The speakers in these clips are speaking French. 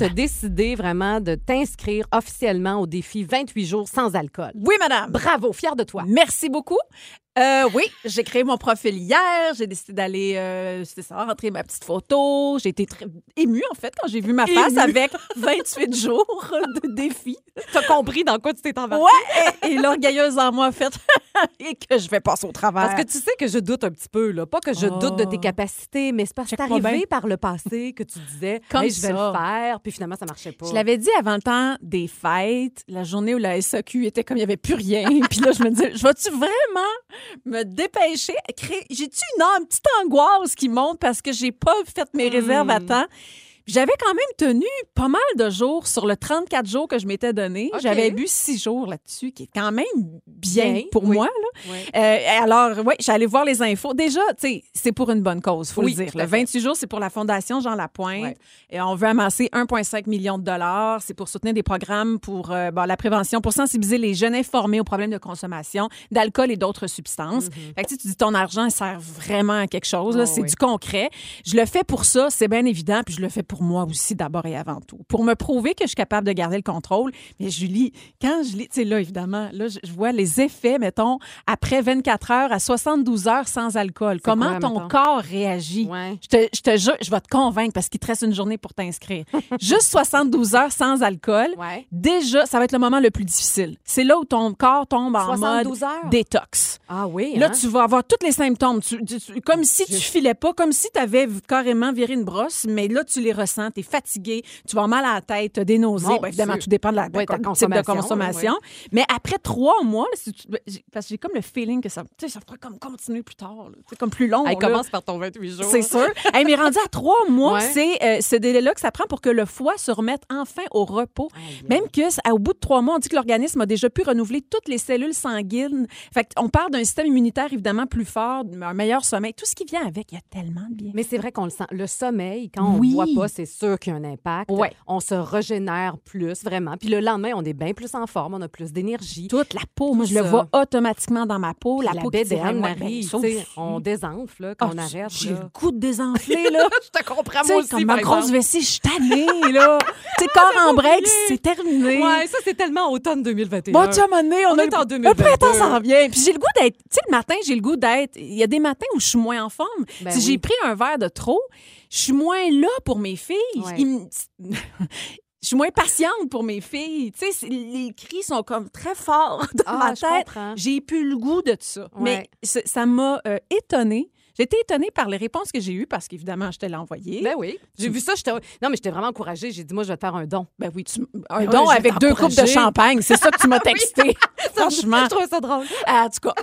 tu as décidé vraiment de t'inscrire officiellement au défi 28 jours sans alcool. Oui, madame. Bravo, fière de toi. Merci beaucoup. Euh, oui, j'ai créé mon profil hier. J'ai décidé d'aller, euh, c'est ça, rentrer ma petite photo. J'ai été très émue, en fait, quand j'ai vu ma face Émue. avec 28 jours de défi. T'as compris dans quoi tu t'es embarqué? Ouais, et, et l'orgueilleuse en moi a fait et que je vais passer au travers. Parce que tu sais que je doute un petit peu, là. Pas que je Oh. doute de tes capacités, mais c'est parce que c'est Check-moi arrivé bien. par le passé que tu disais, Comme Hey, je vais ça. le faire, puis finalement, ça marchait pas. Je l'avais dit avant le temps des fêtes, la journée où la SAQ était comme il n'y avait plus rien. Puis là, je me disais, je vais-tu vraiment me dépêcher? Créer- J'ai-tu une, une petite angoisse qui monte parce que j'ai pas fait mes réserves à temps? J'avais quand même tenu pas mal de jours sur le 34 jours que je m'étais donné. J'avais bu six jours là-dessus, qui est quand même bien, Bien, pour oui. moi. Là. Euh, alors, oui, j'allais voir les infos. Déjà, tu sais, c'est pour une bonne cause, faut Oui, le dire. Le fait. 28 jours, c'est pour la Fondation Jean Lapointe. Et on veut amasser 1,5 million de dollars. C'est pour soutenir des programmes pour euh, bon, la prévention, pour sensibiliser les jeunes informés aux problèmes de consommation d'alcool et d'autres substances. Fait que tu sais, tu dis ton argent il sert vraiment à quelque chose. Oh, c'est du concret. Je le fais pour ça, c'est bien évident. Puis je le fais pour moi aussi d'abord et avant tout. Pour me prouver que je suis capable de garder le contrôle. Mais Julie, quand je lis, tu sais, là, évidemment, là, je, vois les effets, mettons, après 24 heures à 72 heures sans alcool. Comment quoi, ton mettons? corps réagit? Ouais. Je te, je te jure, je vais te convaincre parce qu'il te reste une journée pour t'inscrire. Juste 72 heures sans alcool. Ouais. Déjà, ça va être le moment le plus difficile. C'est là où ton corps tombe en 72 mode heures? détox. Ah oui. Là, hein? tu vas avoir tous les symptômes. Tu- tu- tu- comme si tu filais pas, comme si tu avais carrément viré une brosse, mais là, tu les ressens. Tu es fatigué, tu vas mal à la tête, tu as des nausées. Ben, évidemment, tout dépend de la, ta type de consommation, consommation. Mais après trois mois, là, si tu- ben, parce que j'ai comme le feeling que ça, ça pourrait comme continuer plus tard. là. Comme plus long. Là. commence par ton 28 jours. C'est sûr. Hey, mais rendu à trois mois, Ouais. c'est euh, ce délai-là que ça prend pour que le foie se remette enfin au repos. Même que, au bout de trois mois, on dit que l'organisme a déjà pu renouveler toutes les cellules sanguines. Fait on parle d'un système immunitaire évidemment plus fort, un meilleur sommeil, tout ce qui vient avec. Il y a tellement de bien. Mais c'est vrai qu'on le sent. Le sommeil, quand on Oui. ne voit pas, c'est sûr qu'il y a un impact. Ouais. On se régénère plus, vraiment. Puis le lendemain, on est bien plus en forme, on a plus d'énergie. Toute la peau, moi, je le vois automatiquement dans ma peau. La, la peau bédaine. Marie, Ben, on désenfle là, quand Ah, on arrête. J'ai le goût de désenfler, là. Je te comprends, moi aussi, comme ma grosse vessie, je suis tannée, là. tu sais, corps en break, c'est terminé. Ouais, ça, c'est tellement automne 2021. Bon, tu donné, on, On est en le 2022. printemps s'en vient. Puis j'ai le goût d'être. Tu sais, le matin, j'ai le goût d'être. Il y a des matins où je suis moins en forme. Ben si j'ai pris un verre de trop, je suis moins là pour mes filles. Ouais. Je suis moins patiente pour mes filles. Tu sais, les cris sont comme très forts dans Ah, ma tête. J'ai plus le goût de ça. Ouais. Mais ça m'a euh, étonnée. J'étais étonnée par les réponses que j'ai eues parce qu'évidemment, je te l'ai envoyé. Ben oui. J'ai vu ça, j'étais. Non, mais j'étais vraiment encouragée. J'ai dit, moi, je vais te faire un don. Ben oui, tu- un Ouais, don avec deux coupes de champagne. C'est ça que tu m'as texté. Franchement. Je trouve ça drôle. En tout cas,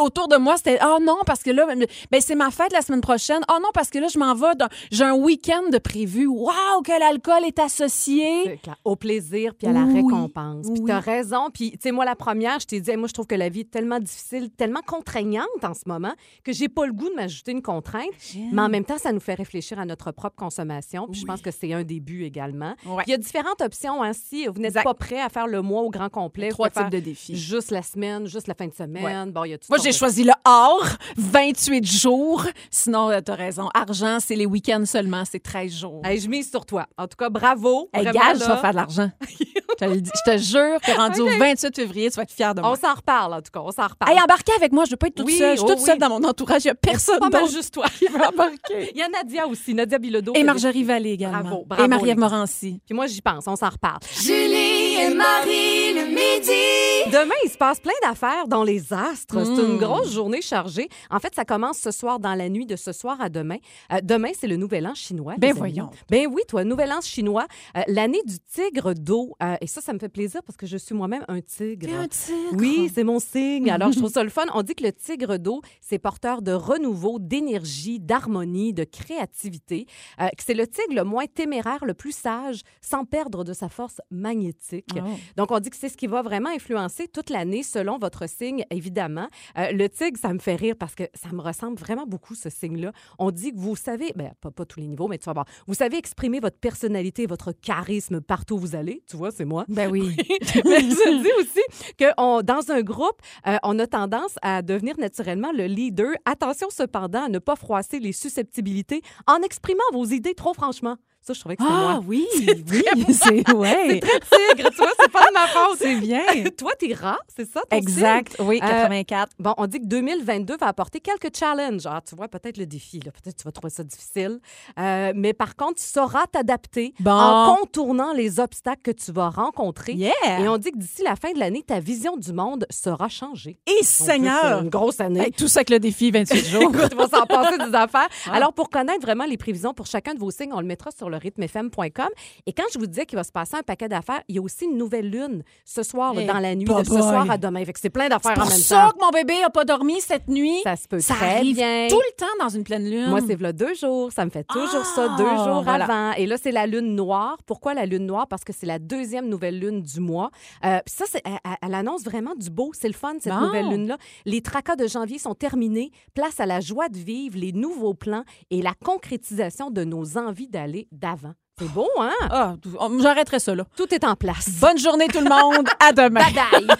autour de moi, c'était oh non parce que là, ben c'est ma fête la semaine prochaine. Oh non parce que là, je m'en vais. dans- J'ai un week-end de prévu. Waouh que l'alcool est associé. Au plaisir puis à la Oui. récompense. Puis Oui. t'as raison. Puis, tu sais, moi, la première, je t'ai dit, hey, moi, je trouve que la vie est tellement difficile, tellement contraignante en ce moment que j'ai pas le goût de m'ajouter une contrainte. Mais en même temps, ça nous fait réfléchir à notre propre consommation. Puis je pense que c'est un début également. Ouais. Il y a différentes options. Hein, si vous n'êtes pas prêt à faire le mois au grand complet, Trois types de défis. Juste la semaine, juste la fin de semaine. Bon, il y a tout Moi, j'ai de- choisi le or, 28 jours. Sinon, tu as raison. Argent, c'est les week-ends seulement, c'est 13 jours. Hey, je mise sur toi. En tout cas, bravo. Hey, gage, tu vas faire de l'argent. je, te dis- je te jure que rendu au 28 février, tu vas être fier de moi. On s'en reparle, en tout cas. On s'en reparle. Hey, embarquez avec moi, je veux pas être toute Oui, seule. Je suis oh toute seule dans mon entourage. Il n'y a personne pas mal d'autre juste toi. qui veut embarquer. Il y a Nadia aussi, Nadia Bilodeau. Et Marjorie Vallée également. Bravo, bravo, Et Marie-Ève Morancy. Puis moi, j'y pense, on s'en reparle. Julie et Marie le midi. Demain, il se passe plein d'affaires dans les astres. C'est une Mm. grosse journée chargée. En fait, ça commence ce soir, dans la nuit de ce soir à demain. Euh, demain, c'est le Nouvel An chinois. Ben amis. voyons. Ben oui, toi, Nouvel An chinois, euh, l'année du tigre d'eau. Euh, et ça, ça me fait plaisir parce que je suis moi-même un tigre. tigre? Oui, c'est mon signe. Alors, je trouve ça le fun. On dit que le tigre d'eau, c'est porteur de renouveau, d'énergie, d'harmonie, de créativité. Que c'est le tigre le moins téméraire, le plus sage, sans perdre de sa force magnétique. Oh. Donc, on dit que c'est ce qui va vraiment influencer toute l'année selon votre signe, évidemment. Euh, le tigre, ça me fait rire parce que ça me ressemble vraiment beaucoup, ce signe-là. On dit que vous savez, ben, pas, pas tous les niveaux, mais tu vas voir, vous savez exprimer votre personnalité, votre charisme partout où vous allez. Tu vois, c'est moi. Ben oui. Mais je dis aussi que on- dans un groupe, euh, on a tendance à devenir naturellement le leader. Attention cependant à ne pas froisser les susceptibilités en exprimant vos idées trop franchement. Ça, je trouvais que c'était Ah moi. oui, oui, c'est ouais. Tigre, tu vois, c'est pas de ma faute. C'est bien. Toi, t'es rat, c'est ça? ton Exact, oui, Euh, 84. Bon, on dit que 2022 va apporter quelques challenges. Ah, tu vois, peut-être le défi, là. Peut-être tu vas trouver ça difficile. Euh, mais par contre, tu sauras t'adapter Bon. en contournant les obstacles que tu vas rencontrer. Yeah! Et on dit que d'ici la fin de l'année, ta vision du monde sera changée. Et Donc, Seigneur! une grosse année. Hey, tout ça avec le défi 28 jours. Écoute, il va s'en passer des affaires. Alors, pour connaître vraiment les prévisions pour chacun de vos signes, on le mettra sur le rythmefm.com. Et quand je vous disais qu'il va se passer un paquet d'affaires, il y a aussi une nouvelle lune ce soir, là, dans la nuit, de ce soir à demain. Fait que c'est plein d'affaires en pour même ça temps. que mon bébé a pas dormi cette nuit. Ça se peut Ça très arrive bien. tout le temps dans une pleine lune. Moi, c'est là deux jours. Ça me fait toujours ça, Ah, deux jours voilà. avant. Et là, c'est la lune noire. Pourquoi la lune noire? Parce que c'est la deuxième nouvelle lune du mois. Euh, ça, c'est- elle, elle- elle annonce vraiment du beau. C'est le fun, cette Bon. nouvelle lune-là. Les tracas de janvier sont terminés. Place à la joie de vivre, les nouveaux plans et la concrétisation de nos envies d'aller d'avant. C'est beau, hein? Ah, j'arrêterai ça là. Tout est en place. Bonne journée tout le monde. À demain. Bye bye!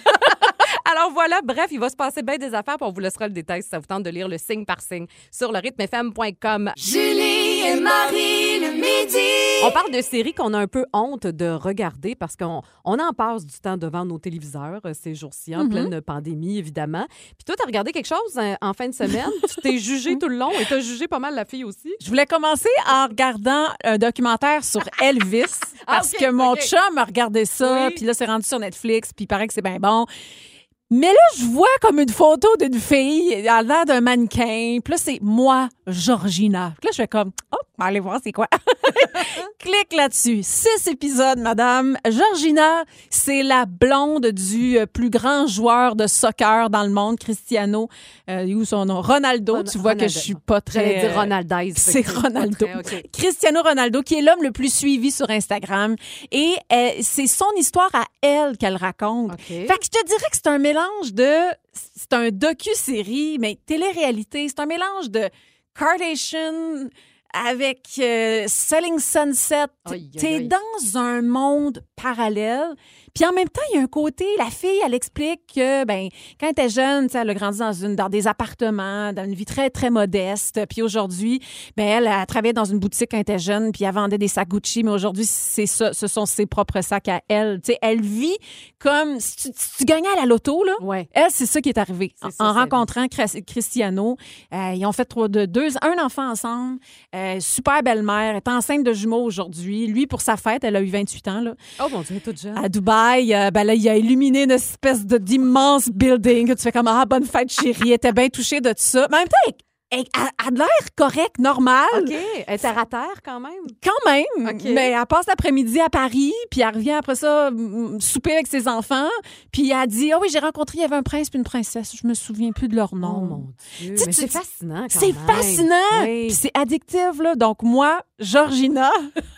Alors voilà, bref, il va se passer bien des affaires, puis on vous laissera le détail si ça vous tente de lire le signe par signe sur le rythmefm.com. Julie et Marie midi. On parle de séries qu'on a un peu honte de regarder parce qu'on on en passe du temps devant nos téléviseurs euh, ces jours-ci, en pleine pandémie, évidemment. Puis toi, t'as regardé quelque chose euh, en fin de semaine? tu t'es jugé tout le long et t'as jugé pas mal la fille aussi? Je voulais commencer en regardant un documentaire sur Elvis Ah, parce ok, que mon ok. chum a regardé ça, Oui. puis là c'est rendu sur Netflix, puis il paraît que c'est bien bon. Mais là, je vois comme une photo d'une fille, a l'air d'un mannequin. Puis là, c'est moi, Georgina. Puis là, je fais comme, oh, va aller voir c'est quoi. Clique là-dessus. Six épisodes, madame. Georgina, c'est la blonde du euh, plus grand joueur de soccer dans le monde, Cristiano. Euh, où son nom? Ronaldo. Ron- tu vois que je suis pas très... J'allais dire euh, Ronaldez. c'est Ronaldo. très-. Cristiano Ronaldo, qui est l'homme le plus suivi sur Instagram. Et euh, c'est son histoire à elle qu'elle raconte. Fait que je te dirais que c'est un mélange de... C'est un docu-série, mais télé-réalité. C'est un mélange de Kardashian avec euh, Selling Sunset. T'es dans un monde parallèle. Puis en même temps, il y a un côté, la fille, elle explique que, ben, quand elle était jeune, tu sais, elle a grandi dans, une, dans des appartements, dans une vie très, très modeste. Puis aujourd'hui, ben, elle a travaillé dans une boutique quand elle était jeune, puis elle vendait des sacs Gucci, mais aujourd'hui, c'est ça, ce sont ses propres sacs à elle. Tu sais, elle vit comme si tu, si tu gagnais à la loto, là. Ouais. Elle, c'est ça qui est arrivé. En, ça, en sa rencontrant Cristiano, euh, ils ont fait trois, de, deux, un enfant ensemble. Euh, super belle-mère, elle est enceinte de jumeaux aujourd'hui. Lui, pour sa fête, elle a eu 28 ans, là. Oh mon Dieu, toute jeune. À Dubaï, euh, ben là, il a illuminé une espèce de- d'immense building que tu fais comme Ah, bonne fête, chérie. Elle était bien touchée de tout ça. Mais en même temps, elle, elle- elle a de l'air correcte, normale. OK. Elle est terre à terre quand même. Quand même, mais elle passe l'après-midi à Paris, puis elle revient après ça souper avec ses enfants, puis elle dit "Ah oui, j'ai rencontré il y avait un prince puis une princesse, je me souviens plus de leur nom." Oh mon Dieu. Tu sais, Mais tu- c'est fascinant quand C'est même. fascinant, Oui. puis c'est addictif là. Donc moi, Georgina,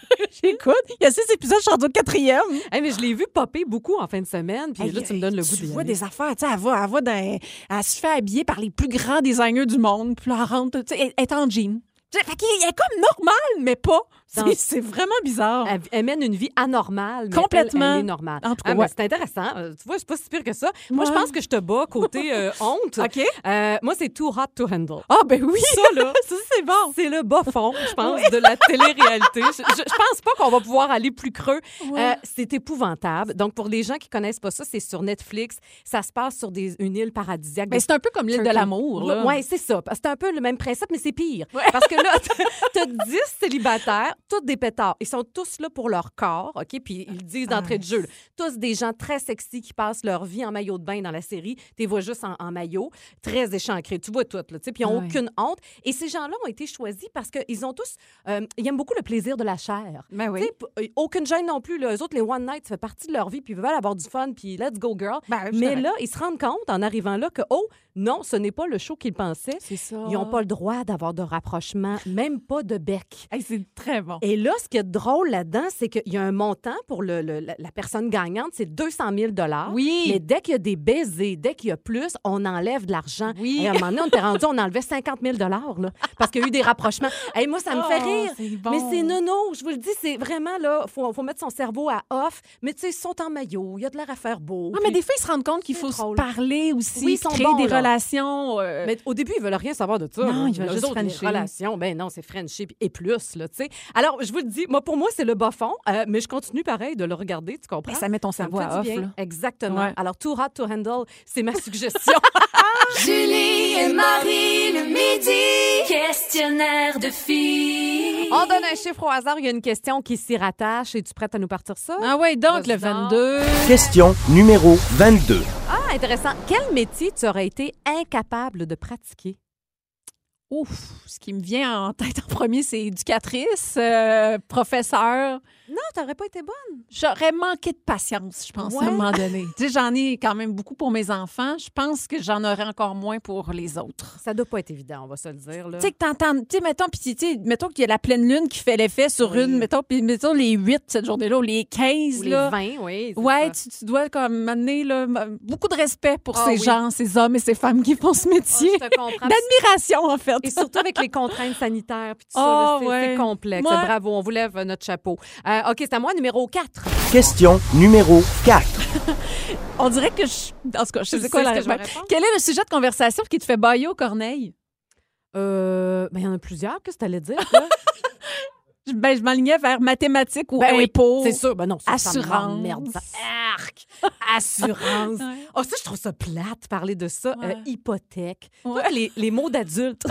j'écoute, il y a six épisodes, je suis rendue au quatrième. Hey, mais je l'ai vu popper beaucoup en fin de semaine, puis là, tu me donnes le goût Tu d'y vois des affaires, tu sais, elle va, elle va dans, elle se fait habiller par les plus grands designers du monde, puis là, elle rentre, tu sais, elle elle est en jean. Tu Fait qu'elle est comme normale, mais pas. C'est- vraiment bizarre. Elle, elle mène une vie anormale, mais Complètement. Elle, elle est normale. En tout cas, Ah, mais ouais. c'est intéressant. Euh, Tu vois, c'est pas si pire que ça. Moi, je pense que je te bats côté euh, honte. OK. Euh, moi, c'est Too Hot to Handle. Ah, ben oui. Ça, là, Ça, c'est bon. c'est le bas fond, je pense, de la télé-réalité. Je, pense pas qu'on va pouvoir aller plus creux. Ouais. C'est épouvantable. Donc, pour les gens qui connaissent pas ça, c'est sur Netflix. Ça se passe sur des, une île paradisiaque. Ben, c'est un peu comme l'île de l'amour. Oui, c'est ça. C'est un peu le même principe, mais c'est pire. Parce que là, tu as 10 célibataires, tous des pétards. Ils sont tous là pour leur corps, OK? Puis ils le disent d'entrée de jeu. là. Tous des gens très sexy qui passent leur vie en maillot de bain dans la série. Tu les vois juste en, en maillot, très échancrés. Tu vois tout, là, tu sais. Puis ils n'ont Ouais. aucune honte. Et ces gens-là ont été choisis parce qu'ils ont tous... euh, ils aiment beaucoup le plaisir de la chair. Ben Tu sais, p- euh, aucune gêne non plus. Eux autres, les One Night, ça fait partie de leur vie, puis ils veulent avoir du fun, puis let's go, girl. Ben, je suis Mais là, ils se rendent compte en arrivant là que, oh, non, ce n'est pas le show qu'ils pensaient. C'est ça. Ils n'ont pas le droit d'avoir de rapprochement, même pas de bec. Hey, c'est très bon. Et là, ce qui est drôle là-dedans, c'est qu'il y a un montant pour le, le- la, personne gagnante, c'est 200 000 Oui. Mais dès qu'il y a des baisers, dès qu'il y a plus, on enlève de l'argent. Oui. Et à un moment donné, on était rendu, on enlevait 50 000 là, parce qu'il y a eu des rapprochements. Et moi, ça me fait Oh, rire. c'est bon. Mais c'est nono, je vous le dis, c'est vraiment là, faut, faut mettre son cerveau à off. Mais tu sais, ils sont en maillot, il y a de l'air à faire beau. Ah, mais des fois, ils se rendent compte qu'il faut se parler aussi, Oui, ils sont créer bons, des là. Relations. euh, Mais au début, ils veulent rien savoir de ça. Non, là. ils veulent juste autres, relations, ben non, c'est friendship et plus, là, tu sais. Alors, je vous le dis, moi, pour moi, c'est le bas fond, euh, mais je continue pareil de le regarder, tu comprends? Ben, ça met ton cerveau à off. bien. là. Exactement. Ouais. Alors, Too Hot to Handle, c'est ma suggestion. Julie et Marie le midi. Questionnaire de filles. On donne un chiffre au hasard, il y a une question qui s'y rattache. Es-tu prête à nous partir ça? Ah ouais, donc le Vas-y donc. 22. Question numéro 22. Ah, intéressant. Quel métier tu aurais été incapable de pratiquer? Ouf, ce qui me vient en tête en premier, c'est éducatrice, euh, professeur. Non, t'aurais pas été bonne. J'aurais manqué de patience, je pense, Ouais. à un moment donné. tu sais, j'en ai quand même beaucoup pour mes enfants. Je pense que j'en aurais encore moins pour les autres. Ça doit pas être évident, on va se le dire. Tu sais, que t'entends, tu sais, mettons, puis tu sais, mettons qu'il y a la pleine lune qui fait l'effet sur Oui. une, mettons, puis mettons les 8 cette journée-là, ou les 15, Ou les là. 20, oui. Ouais, ça. tu, tu dois comme m'amener là, beaucoup de respect pour Ah ces oui. gens, ces hommes et ces femmes qui font ce métier. je te comprends. D'admiration, en fait. Et surtout avec les contraintes sanitaires puis tout ça, Ah, là, c'est ouais. complexe. Ouais. Bravo, on vous lève euh, notre chapeau. Euh, OK, c'est à moi, numéro 4. Question numéro 4. On dirait que je. En tout cas, je sais quoi la réponse. Quel est le sujet de conversation qui te fait bailler au Corneille? Euh, ben, il y en a plusieurs. Qu'est-ce que tu allais dire? toi? Je- Ben, je m'alignais vers mathématiques ou Ben oui, impôts. c'est sûr. Ben non, ça, Assurance. merde. Arc! Assurance. Ouais. Oh, ça, je trouve ça plate, parler de ça. Ouais. Euh, hypothèque. Ouais. Tous Les, les mots d'adulte.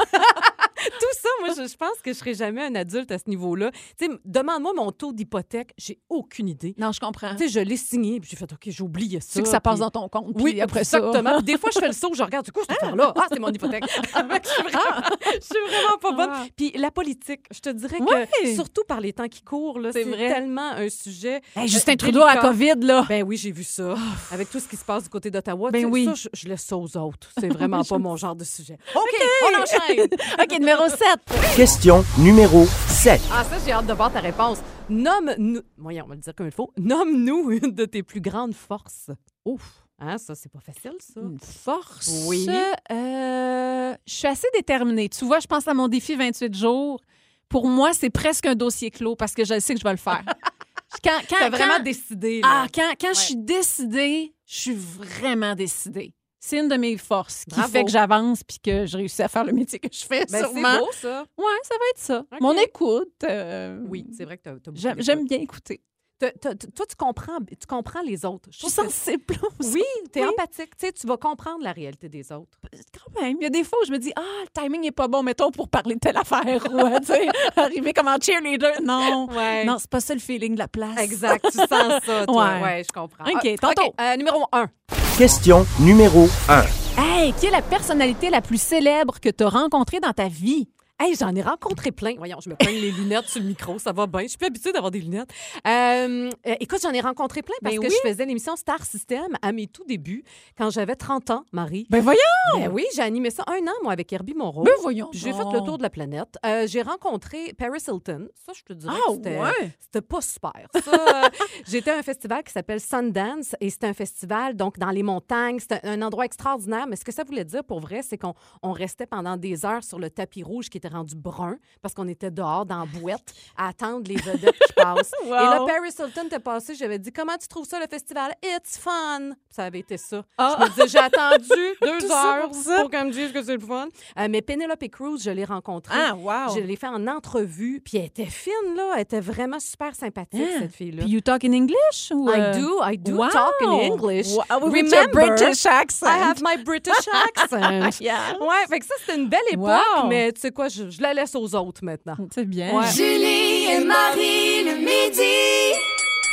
Tout ça, moi, je, je pense que je serai jamais un adulte à ce niveau-là. Tu sais, demande-moi mon taux d'hypothèque. J'ai aucune idée. Non, je comprends. Tu sais, je l'ai signé, puis j'ai fait, OK, j'ai oublié ça. C'est que ça passe puis- dans ton compte. Oui, puis après ça. exactement. Des fois, je fais le saut, je regarde, du coup, cette affaire-là, ah, c'est mon hypothèque. Je, suis vraiment, je suis vraiment pas bonne. Ah. Puis la politique, je te dirais que, surtout par les temps qui courent, C'est tellement un sujet. Hey, Justin euh, Trudeau à. COVID, là. Ben oui, j'ai vu ça. Avec tout ce qui se passe du côté d'Ottawa. Ben oui. Ça, je, je laisse ça aux autres. C'est vraiment pas mon genre de sujet. OK, on enchaîne. OK, numéro 7. Question numéro 7. Ah, ça, j'ai hâte de voir ta réponse. Nomme-nous. Voyons, on va le dire comme il faut. Nomme-nous une de tes plus grandes forces. Ouf. Hein, ça, c'est pas facile, ça. Une force? Oui. Euh, je suis assez déterminée. Tu vois, je pense à mon défi 28 jours. Pour moi, c'est presque un dossier clos parce que je sais que je vais le faire. quand, quand, T'as vraiment quand- décidé. là. Ah, quand, quand je suis décidée, je suis vraiment décidée. C'est une de mes forces qui Bravo. fait que j'avance puis que je réussis à faire le métier que je fais, Ben, c'est sûrement. beau, ça. Ouais, ça va être ça. Mon écoute. euh, Oui, c'est vrai que t'as, t'as beaucoup J'aime j'aime bien écouter. Toi, tu comprends, tu comprends les autres. Je suis sensible. Oui, t'es Oui. empathique. Tu sais, tu vas comprendre la réalité des autres. Quand même, il y a des fois où je me dis, ah, le timing est pas bon, mettons, pour parler de telle affaire. ou, tu sais, arriver comme en cheerleader. Non. Ouais. Non, c'est pas ça le feeling de la place. Exact, tu sens ça, toi. Ouais. Ouais, je comprends. OK, Ah, tantôt. euh, numéro un. Question numéro 1. Hey, qui est la personnalité la plus célèbre que tu as rencontrée dans ta vie? Hey, j'en ai rencontré plein. Voyons, je me prends les lunettes sur le micro, ça va bien. Je suis plus habituée d'avoir des lunettes. Euh, euh, écoute, j'en ai rencontré plein parce Ben que oui. je faisais l'émission Star System à mes tout débuts, quand j'avais 30 ans, Marie. Ben voyons! Ben oui, j'ai animé ça un an, moi, avec Herbie Moreau. Ben voyons. J'ai fait le tour de la planète. Euh, j'ai rencontré Paris Hilton. Ça, je te dirais Ah c'était, ouais? c'était pas super. Euh, j'étais à un festival qui s'appelle Sundance et c'est un festival donc dans les montagnes. C'est un, un endroit extraordinaire. Mais ce que ça voulait dire pour vrai, c'est qu'on on restait pendant des heures sur le tapis rouge qui était rendu brun parce qu'on était dehors dans la bouette à attendre les vedettes qui passent. Wow. Et là, Paris Hilton était passé. J'avais dit Comment tu trouves ça le festival? It's fun. Ça avait été ça. Ah. Je me disais J'ai attendu deux heures pour qu'elle me dise que c'est le fun. Euh, mais Penelope Cruz, je l'ai rencontrée. Ah, wow! Je l'ai fait en entrevue, puis elle était fine, là. Elle était vraiment super sympathique, Hein? cette fille-là. Puis you talk in English? Ou, euh? I do, I do Wow. talk in English. Wow, your Remember, British accent. I have my British accent. Yeah. ouais, fait que ça, c'était une belle époque, mais tu sais quoi, je, je la laisse aux autres maintenant. C'est bien. Ouais. Julie et Marie le midi.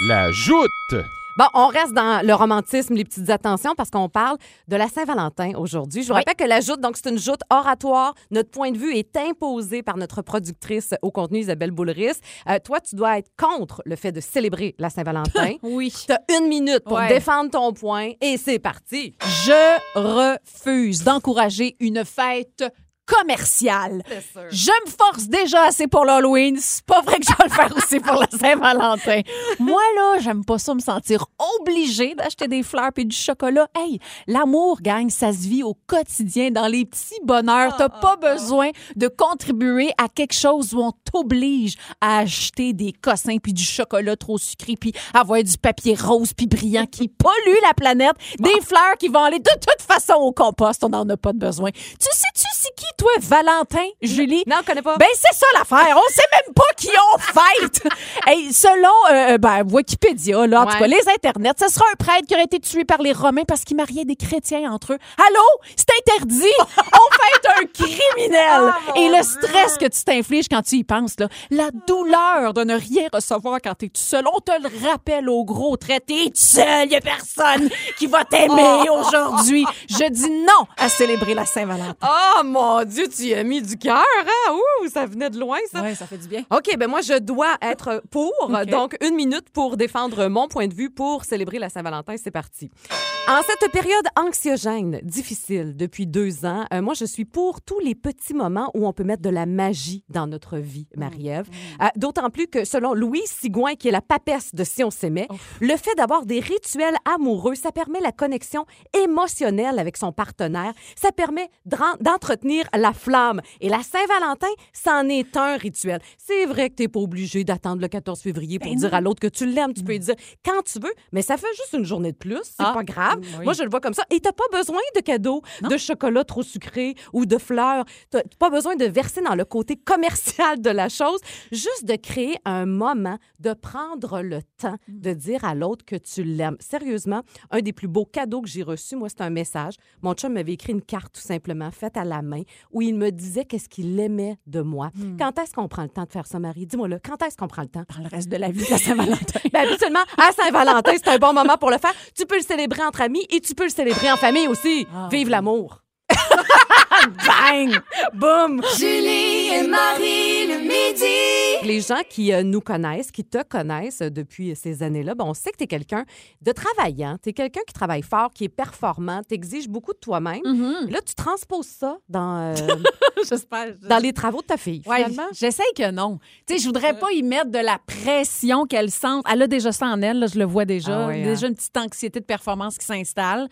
La joute. Bon, on reste dans le romantisme, les petites attentions, parce qu'on parle de la Saint-Valentin aujourd'hui. Je vous Oui. rappelle que la joute, donc, c'est une joute oratoire. Notre point de vue est imposé par notre productrice au contenu, Isabelle Boulris. Euh, toi, tu dois être contre le fait de célébrer la Saint-Valentin. Oui. Tu as une minute pour Ouais. défendre ton point et c'est parti. Je refuse d'encourager une fête sûr. Je me force déjà assez pour l'Halloween. C'est pas vrai que je vais le faire aussi pour la Saint-Valentin. Moi, là, j'aime pas ça me sentir obligée d'acheter des fleurs et du chocolat. Hey, l'amour, gang, ça se vit au quotidien, dans les petits bonheurs. T'as pas besoin de contribuer à quelque chose où on t'oblige à acheter des cossins puis du chocolat trop sucré puis avoir du papier rose puis brillant qui pollue la planète, des fleurs qui vont aller de toute façon au compost. On n'en a pas de besoin. Tu sais-tu c'est qui, toi, Valentin, Julie? Non, on connaît pas. Ben, c'est ça l'affaire. On sait même pas qui on fête. hey, selon euh, ben, Wikipédia, là, en tout Ouais. cas, les internets, ce sera un prêtre qui aurait été tué par les Romains parce qu'il mariait des chrétiens entre eux. Allô? C'est interdit. on fête un criminel. Et le stress que tu t'infliges quand tu y penses, là, la douleur de ne rien recevoir quand t'es tout seul, on te le rappelle au gros trait. T'es tout seul, y a personne qui va t'aimer aujourd'hui. Je dis non à célébrer la Saint-Valentin. Oh mon Dieu, tu y as mis du cœur, hein? Ouh, ça venait de loin, ça. Ouais, ça fait du bien. OK, ben moi, je dois être pour. Donc, une minute pour défendre mon point de vue pour célébrer la Saint-Valentin. C'est parti. En cette période anxiogène, difficile depuis deux ans, euh, moi, je suis pour tous les petits moments où on peut mettre de la magie dans notre vie, Marie-Ève. Euh, D'autant plus que, selon Louise Sigouin, qui est la papesse de Si on s'aimait, le fait d'avoir des rituels amoureux, ça permet la connexion émotionnelle avec son partenaire. Ça permet d'en- la flamme. Et la Saint-Valentin, c'en est un rituel. C'est vrai que tu n'es pas obligé d'attendre le 14 février pour dire à l'autre que tu l'aimes. Tu peux lui dire quand tu veux, mais ça fait juste une journée de plus. C'est Ah, pas grave. oui. Moi, je le vois comme ça. Et tu pas besoin de cadeaux, de chocolat trop sucré ou de fleurs. Tu pas besoin de verser dans le côté commercial de la chose. Juste de créer un moment, de prendre le temps de dire à l'autre que tu l'aimes. Sérieusement, un des plus beaux cadeaux que j'ai reçu, moi, c'est un message. Mon chum m'avait écrit une carte tout simplement faite à la main où il me disait qu'est-ce qu'il aimait de moi. Quand est-ce qu'on prend le temps de faire ça, Marie? Dis-moi là, quand est-ce qu'on prend le temps? Dans le reste de la vie la Saint-Valentin. Ben, habituellement, à Saint-Valentin, c'est un bon moment pour le faire. Tu peux le célébrer entre amis et tu peux le célébrer en famille aussi. Vive l'amour. Bang! Boum! Julie et Marie midi. Les gens qui euh, nous connaissent, qui te connaissent euh, depuis ces années-là, ben, on sait que tu es quelqu'un de travaillant, tu es quelqu'un qui travaille fort, qui est performant, tu exiges beaucoup de toi-même. Et Là, tu transposes ça dans, euh, J'espère. dans les travaux de ta fille, Ouais, finalement. j'essaye que non. Tu sais, je voudrais pas y mettre de la pression qu'elle sent. Elle a déjà ça en elle, là, je le vois déjà. Ah ouais, déjà une petite anxiété de performance qui s'installe.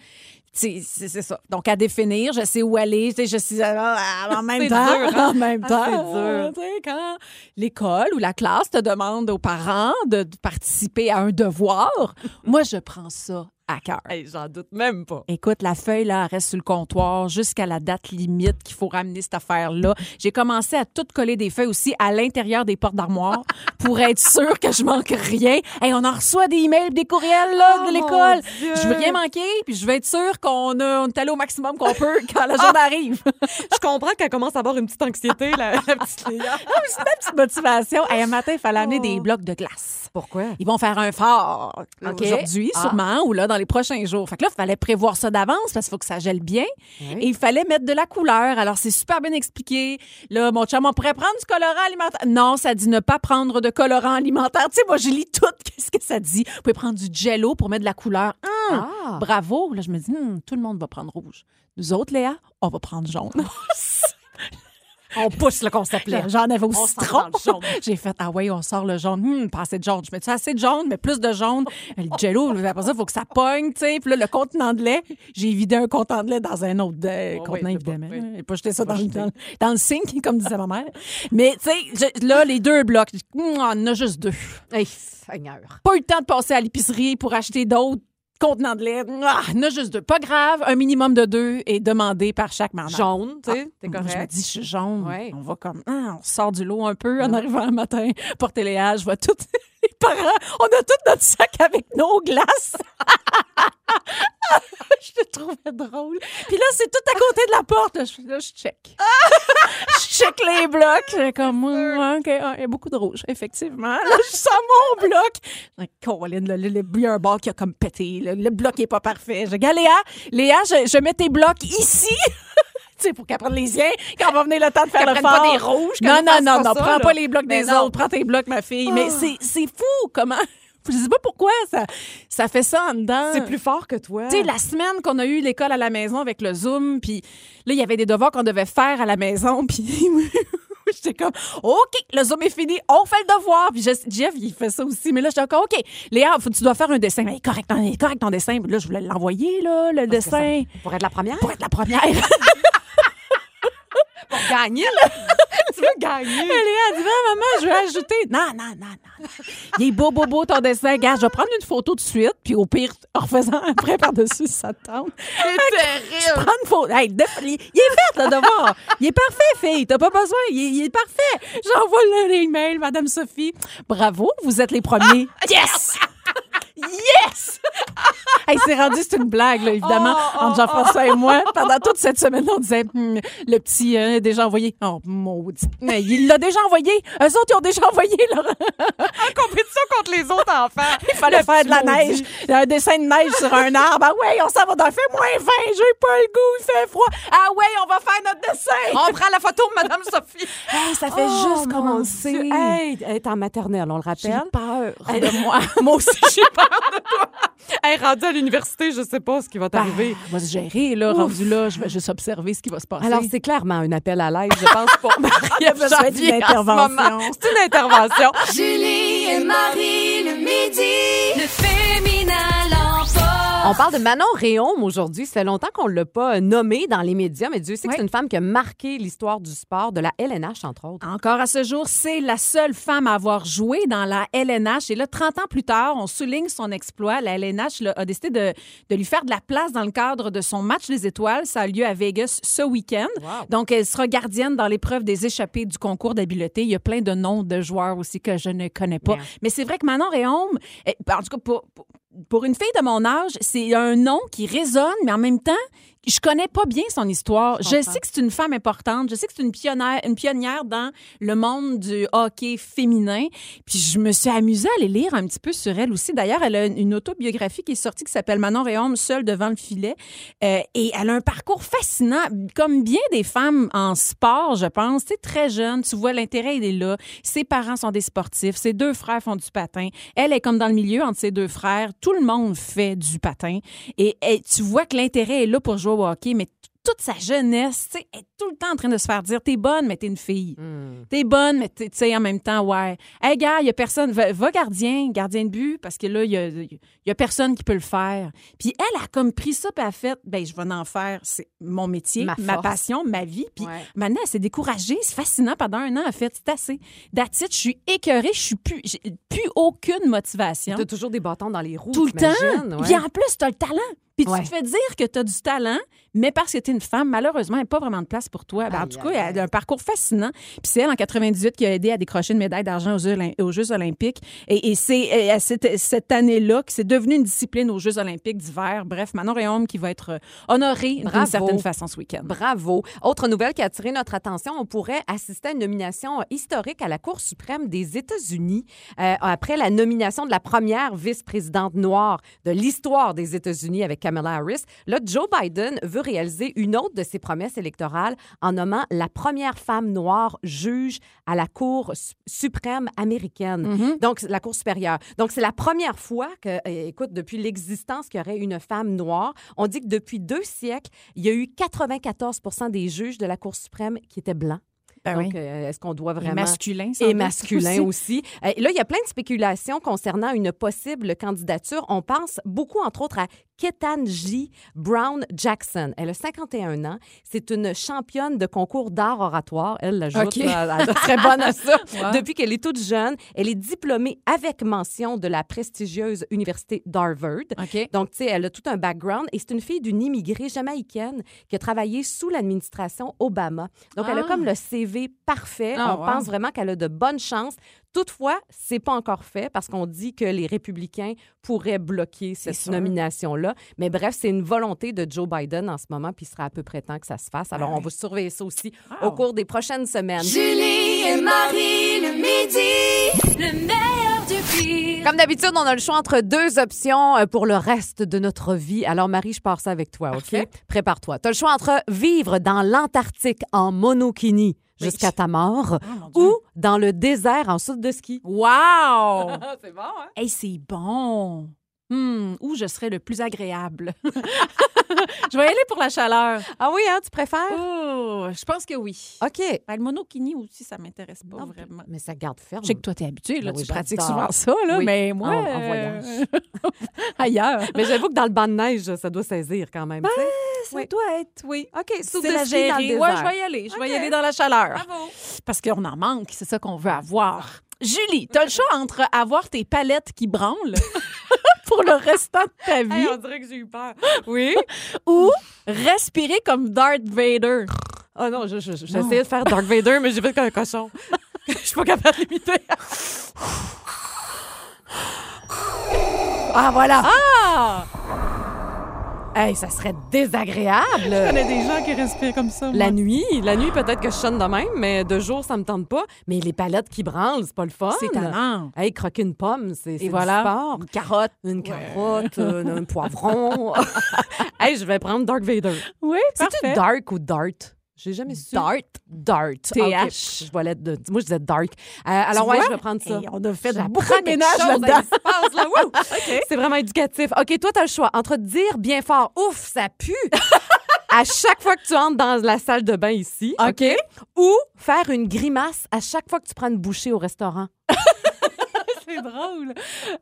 C'est ça. Donc, à définir, je sais où aller. Je suis ah, en même temps. dur, hein? En même Ah, temps. c'est dur. Quand l'école ou la classe te demande aux parents de participer à un devoir, moi, je prends ça à cœur. Hey, J'en doute même pas. Écoute, la feuille, là, reste sur le comptoir jusqu'à la date limite qu'il faut ramener cette affaire-là. J'ai commencé à tout coller des feuilles aussi à l'intérieur des portes d'armoire pour être sûr que je manque rien. Hey, on en reçoit des emails, des courriels, là, Oh, de l'école. mon Dieu. Je veux rien manquer, puis je veux être sûr qu'on a- on est allé au maximum qu'on peut quand la journée arrive. Je comprends qu'elle commence à avoir une petite anxiété, la, la petite Léa. C'est ma petite motivation. Hey, un matin, il fallait amener des blocs de glace. Pourquoi? Ils vont faire un fort aujourd'hui, Ah. sûrement, ou là, dans les prochains jours. Fait que là, il fallait prévoir ça d'avance parce qu'il faut que ça gèle bien. Oui. Et il fallait mettre de la couleur. Alors, c'est super bien expliqué. Là, mon chum, on pourrait prendre du colorant alimentaire. Non, ça dit ne pas prendre de colorant alimentaire. Tu sais, moi, je lis tout. Qu'est-ce que ça dit? Vous pouvez prendre du jello pour mettre de la couleur. Hum, Ah. Bravo. Là, je me dis, Hum, tout le monde va prendre rouge. Nous autres, Léa, on va prendre jaune. On pousse le concept là. J'en avais au On s'en citron. va dans le jaune. J'ai fait, ah ouais, on sort le jaune. Hum, pas assez de jaune. Je mets assez de jaune, mais plus de jaune. Le jello, après ça, il faut que ça pogne, tu sais. Puis là, le contenant de lait, j'ai vidé un contenant de lait dans un autre euh, Oh, contenant, oui, évidemment. oui. Et pas jeter ça dans, Pas dans, dans le sink, comme disait ma mère. Mais, tu sais, là, les deux blocs, Hum, on en a juste deux. Hey, Seigneur. Pas eu le temps de passer à l'épicerie pour acheter d'autres contenants de lait. Ah, juste deux. Pas grave, un minimum de deux est demandé par chaque maman. Jaune, tu sais, t'es Moi, Je me correct. dis, je suis jaune. Ouais. On va comme, ah, on sort du lot un peu en arrivant le matin, porter les haches, je vois les parents. On a tout notre sac avec nos glaces. je te trouvais drôle. Puis là, c'est tout à côté de la porte. Là, je, là, je check. je check les blocs. Je fais comme, OK, ah, il y a beaucoup de rouge, effectivement. Là, je sens mon bloc. Colin, là, le, le, il y a un bord qui a comme pété. là. Le, bloc n'est pas parfait. Je dis, Gars, Léa, Léa, je, je mets tes blocs ici. Sais, pour qu'elle prenne les siens, quand va venir le temps de faire le prenne pas fort. des rouges, Non, non, non, non, prends pas les blocs des autres, prends tes blocs, ma fille. Mais c'est c'est fou, comment... Je sais pas pourquoi ça, ça fait ça en dedans. C'est plus fort que toi. Tu sais, la semaine qu'on a eu l'école à la maison avec le Zoom, puis là, il y avait des devoirs qu'on devait faire à la maison, puis j'étais comme, OK, le Zoom est fini, on fait le devoir. Puis je- Jeff, il fait ça aussi. Mais là, j'étais comme, OK, Léa, faut, tu dois faire un dessin. Mais correct, correct ton dessin. Puis là, je voulais l'envoyer, là, le dessin, Pour être la première, pour être la première. gagner, là. tu veux gagner? Léa a dit, Ah, maman, je vais ajouter. Non, non, non, non. Il est beau, beau, beau ton dessin. Regarde, je vais prendre une photo de suite, puis au pire, en refaisant après par-dessus, ça te tente. C'est terrible. Prends une photo. Hey, de- il, est fait, le devoir. Il est parfait, fille. T'as pas besoin. Il est, il est parfait. J'envoie le l'email, Madame Sophie. Bravo, vous êtes les premiers. yes! Yes! hey, c'est rendu, c'est une blague, là, évidemment, entre Jean-François et moi. Pendant toute cette semaine, on disait, Hum, le petit euh, déjà envoyé. Oh, maudit. Mais il l'a déjà envoyé. Eux autres, ils ont déjà envoyé leur, Compétition contre les autres enfants. il fallait Le faire de la maudit. neige. Un dessin de neige sur un arbre. Ah ouais, on s'en va dans le fait moins 20. J'ai pas le goût, il fait froid. Ah ouais, on va faire notre dessin. On prend la photo de Madame Sophie. Hey, ça fait Oh, juste commencer. Hey, elle est en maternelle, on le J'ai rappelle. peur Elle- de moi. Moi aussi, j'ai peur de toi. Elle est rendue à l'université, je sais pas ce qui va t'arriver. On va se gérer, là, rendu là. Je vais juste observer ce qui va se passer. Alors, c'est clairement un appel à l'aide, je pense, pour Marie-Ève besoin d'une Janvier en ce intervention. C'est une intervention. Julie et Marie le midi. Le féminin. On parle de Manon Réaume aujourd'hui. Ça fait longtemps qu'on ne l'a pas nommée dans les médias, mais Dieu sait que Oui. c'est une femme qui a marqué l'histoire du sport, de la LNH, entre autres. Encore à ce jour, c'est la seule femme à avoir joué dans la LNH. Et là, 30 ans plus tard, on souligne son exploit. La LNH là, a décidé de, de lui faire de la place dans le cadre de son match des étoiles. Ça a lieu à Vegas ce week-end. Wow. Donc, elle sera gardienne dans l'épreuve des échappées du concours d'habileté. Il y a plein de noms de joueurs aussi que je ne connais pas. Bien. Mais c'est vrai que Manon Réaume, eh, en tout cas, pour, pour- pour une fille de mon âge, c'est un nom qui résonne, mais en même temps, je connais pas bien son histoire. Je sais que c'est une femme importante. Je sais que c'est une pionnière, une pionnière dans le monde du hockey féminin. Puis je me suis amusée à aller lire un petit peu sur elle aussi. D'ailleurs, elle a une autobiographie qui est sortie qui s'appelle Manon Réaume, seule devant le filet. Euh, et elle a un parcours fascinant, comme bien des femmes en sport, je pense. Sais, très jeune, tu vois, l'intérêt, il est là. Ses parents sont des sportifs. Ses deux frères font du patin. Elle est comme dans le milieu entre ses deux frères. Tout le monde fait du patin. Et, et tu vois que l'intérêt est là pour jouer au hockey, mais toute sa jeunesse, tu sais, elle est tout le temps en train de se faire dire T'es bonne, mais t'es une fille. Hmm. T'es bonne, mais t'es- tu sais, en même temps, ouais. Hey, gars, il y a personne. Va, va gardien, gardien de but, parce que là, il y a, il y a personne qui peut le faire. Puis elle a comme pris ça, puis elle a fait Ben, je vais en faire. C'est mon métier, Ma passion, ma vie. Puis Ouais. maintenant, elle s'est découragée. C'est fascinant. Pendant un an, a fait C'est assez. It. Je suis écœurée. Je suis plus. Plus aucune motivation T'as toujours des bâtons dans les roues. tout le temps. Ouais. Puis en plus, tu as le talent. Puis tu te fais dire que tu as du talent, mais parce que tu es une femme, malheureusement, il n'y a pas vraiment de place pour toi. Ben, en tout cas, elle a un parcours fascinant. Puis c'est elle, en 98, qui a aidé à décrocher une médaille d'argent aux, aux Jeux olympiques. Et, et c'est cette, cette année-là que c'est devenu une discipline aux Jeux olympiques d'hiver. Bref, Manon Réaume qui va être euh, honorée d'une certaine façon ce week-end. Bravo. Autre nouvelle qui a attiré notre attention, on pourrait assister à une nomination historique à la Cour suprême des États-Unis euh, après la nomination de la première vice-présidente noire de l'histoire des États-Unis avec Kamala Harris. Là, Joe Biden veut réaliser une autre de ses promesses électorales en nommant la première femme noire juge à la Cour su- suprême américaine. Mhm. Donc, la Cour supérieure. Donc, c'est la première fois que, euh, écoute, depuis l'existence qu'il y aurait une femme noire. On dit que depuis deux siècles, il y a eu 94% des juges de la Cour suprême qui étaient blancs. Ben Donc, oui. euh, est-ce qu'on doit Et vraiment... masculin, sans Et masculin aussi. Euh, là, il y a plein de spéculations concernant une possible candidature. On pense beaucoup, entre autres, à Ketanji Brown Jackson. Elle a 51 ans. C'est une championne de concours d'art oratoire. Elle, la joute, OK. là, elle est très bonne à ça. Wow. Depuis qu'elle est toute jeune, elle est diplômée avec mention de la prestigieuse université d'Harvard. Donc, tu sais, elle a tout un background et c'est une fille d'une immigrée jamaïcaine qui a travaillé sous l'administration Obama. Donc, elle a Ah. comme le CV parfait. Ah, On wow. pense vraiment qu'elle a de bonnes chances. Toutefois, c'est pas encore fait parce qu'on dit que les républicains pourraient bloquer cette nomination-là. Mais bref, c'est une volonté de Joe Biden en ce moment, puis il sera à peu près temps que ça se fasse. Alors, Ah on va surveiller ça aussi Wow. au cours des prochaines semaines. Julie et Marie le midi. Le meilleur du pire. Comme d'habitude, on a le choix entre deux options euh, pour le reste de notre vie. Alors, Marie, je pars ça avec toi, Parfait. OK? Prépare-toi. Tu as le choix entre vivre dans l'Antarctique en monokini jusqu'à ta mort Oh, ou dans le désert en soude de ski. Wow! c'est bon, hein? Hey, c'est bon! Hmm, où je serais le plus agréable? je vais y aller pour la chaleur. Ah oui, hein, tu préfères? Oh, je pense que oui. OK. Ben, le monokini aussi, ça m'intéresse pas Non, vraiment. Mais ça garde ferme. Je sais que toi, t'es habitué, là, Ben oui, tu pratiques souvent ça, là, Oui. mais moi... En- en euh, voyage. ailleurs. Mais j'avoue que dans le banc de neige, ça doit saisir quand même. sais. Ça Oui. doit être, oui. OK, sous la gérer. Ouais, je vais y aller. Je vais y aller dans la chaleur. Bravo. Parce qu'on en manque, c'est ça qu'on veut avoir. Julie, t'as le choix entre avoir tes palettes qui branlent pour le restant de ta vie Hey, on dirait que j'ai eu peur. Oui? ou respirer comme Darth Vader. Ah non, je- je- je- j'ai essayé de faire Dark Vader, mais j'ai fait comme un cochon. Je suis pas capable de l'imiter. Ah, voilà. Ah! Hey, ça serait désagréable. Je connais des gens qui respirent comme ça. La moi. nuit, la nuit peut-être que je sonne de même, mais de jour, ça me tente pas. Mais les palettes qui branlent, c'est pas le fun. C'est talent. Hey, croquer une pomme, c'est c'est du sport. Une carotte. Une carotte, euh, un poivron. hey, je vais prendre Dark Vader. Oui, C'est-tu parfait. Dark ou Dart? J'ai jamais su. Dart. Dart. TH. Ok, Je l'être de... Moi, je disais Dark. Euh, alors, ouais, je vais prendre ça. Hey, on a fait beaucoup de ménage là-dedans. là. C'est vraiment éducatif. OK, toi, tu as le choix entre dire bien fort, ouf, ça pue, à chaque fois que tu entres dans la salle de bain ici, OK? Ou faire une grimace à chaque fois que tu prends une bouchée au restaurant. C'est drôle.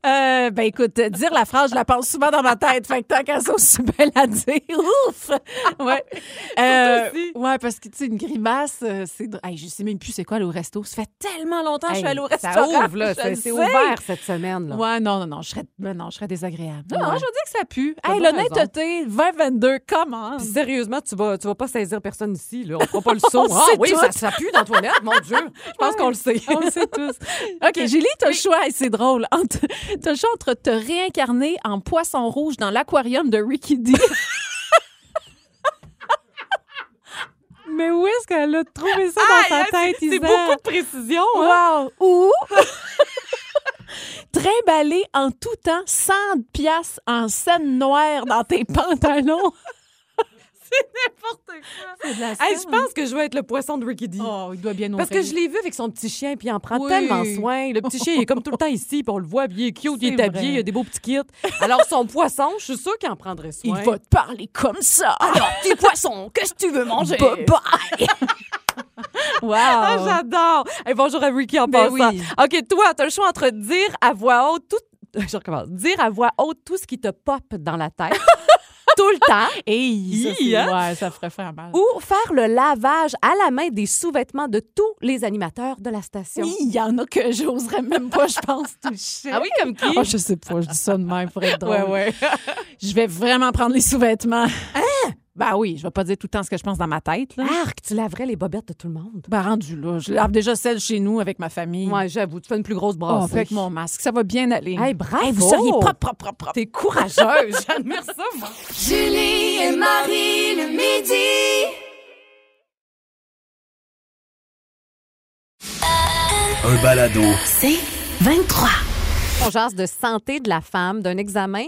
Euh, ben écoute, dire la phrase, je la pense souvent dans ma tête. Fait que tant qu'à ça, aussi belle à dire. Ouf! Ouais. Euh, ouais, parce que, tu sais, une grimace, euh, c'est. Hey, je sais même plus c'est quoi au resto. Ça fait tellement longtemps que je suis allée au ça restaurant. ouvre, là. C'est le ouvert cette semaine, là. Ouais, non, non, non, je serais, ben non, je serais désagréable. Non, non, Ouais. je veux dire que ça pue. Hey, l'honnêteté, 2022, comment? Puis sérieusement, tu vas, tu vas pas saisir personne ici, là. On fera pas le saut. Ah oui, ça, ça pue dans la toilette, mon Dieu. Je pense qu'on le sait. On le sait tous. OK, Julie, t'as le choix, c'est drôle. T'as le choix entre te réincarner en poisson rouge dans l'aquarium de Ricky D. Mais où est-ce qu'elle a trouvé ça dans sa tête, c'est- beaucoup de précision, hein? Wow! Ou trimballer en tout temps 100 piastres en scène noire dans tes pantalons. N'importe quoi. C'est de la Hey, je pense que je vais être le poisson de Ricky D. Oh, il doit bien Parce que je l'ai vu avec son petit chien, puis il en prend Oui. tellement soin. Le petit chien, il est comme tout le temps ici, puis on le voit, puis il est cute, il est C'est habillé, il a des beaux petits kits. Alors, son poisson, je suis sûre qu'il en prendrait Il soin. va te parler comme ça. Alors, petit poisson, qu'est-ce que tu veux manger? Bye bye. wow. Ah, j'adore! Hey, bonjour à Ricky en Ben passant. oui. OK, toi, t'as le choix entre dire à voix haute tout... Je recommence. Dire à voix haute tout ce qui te pop dans la tête tout le temps Hey, ça, hein? ouais, ça ferait faire mal. ou faire le lavage à la main des sous-vêtements de tous les animateurs de la station. Il y en a que j'oserais même pas, je pense, toucher. Ah oui, comme qui? Oh, je sais pas, je dis ça de même pour être drôle. ouais, ouais. Je vais vraiment prendre les sous-vêtements. Hein? Ben oui, je vais pas dire tout le temps ce que je pense dans ma tête. Là. Arc, tu laverais les bobettes de tout le monde. Ben rendu là, je lave déjà celle chez nous avec ma famille. Ouais, j'avoue, tu fais une plus grosse Oh, brassée. avec mon masque, ça va bien aller. Hey, bravo! Hey, vous seriez propre, propre, propre, propre. T'es courageuse, j'admire ça, moi. Julie et Marie le midi. Un balado. C'est 23. On jase de santé de la femme, d'un examen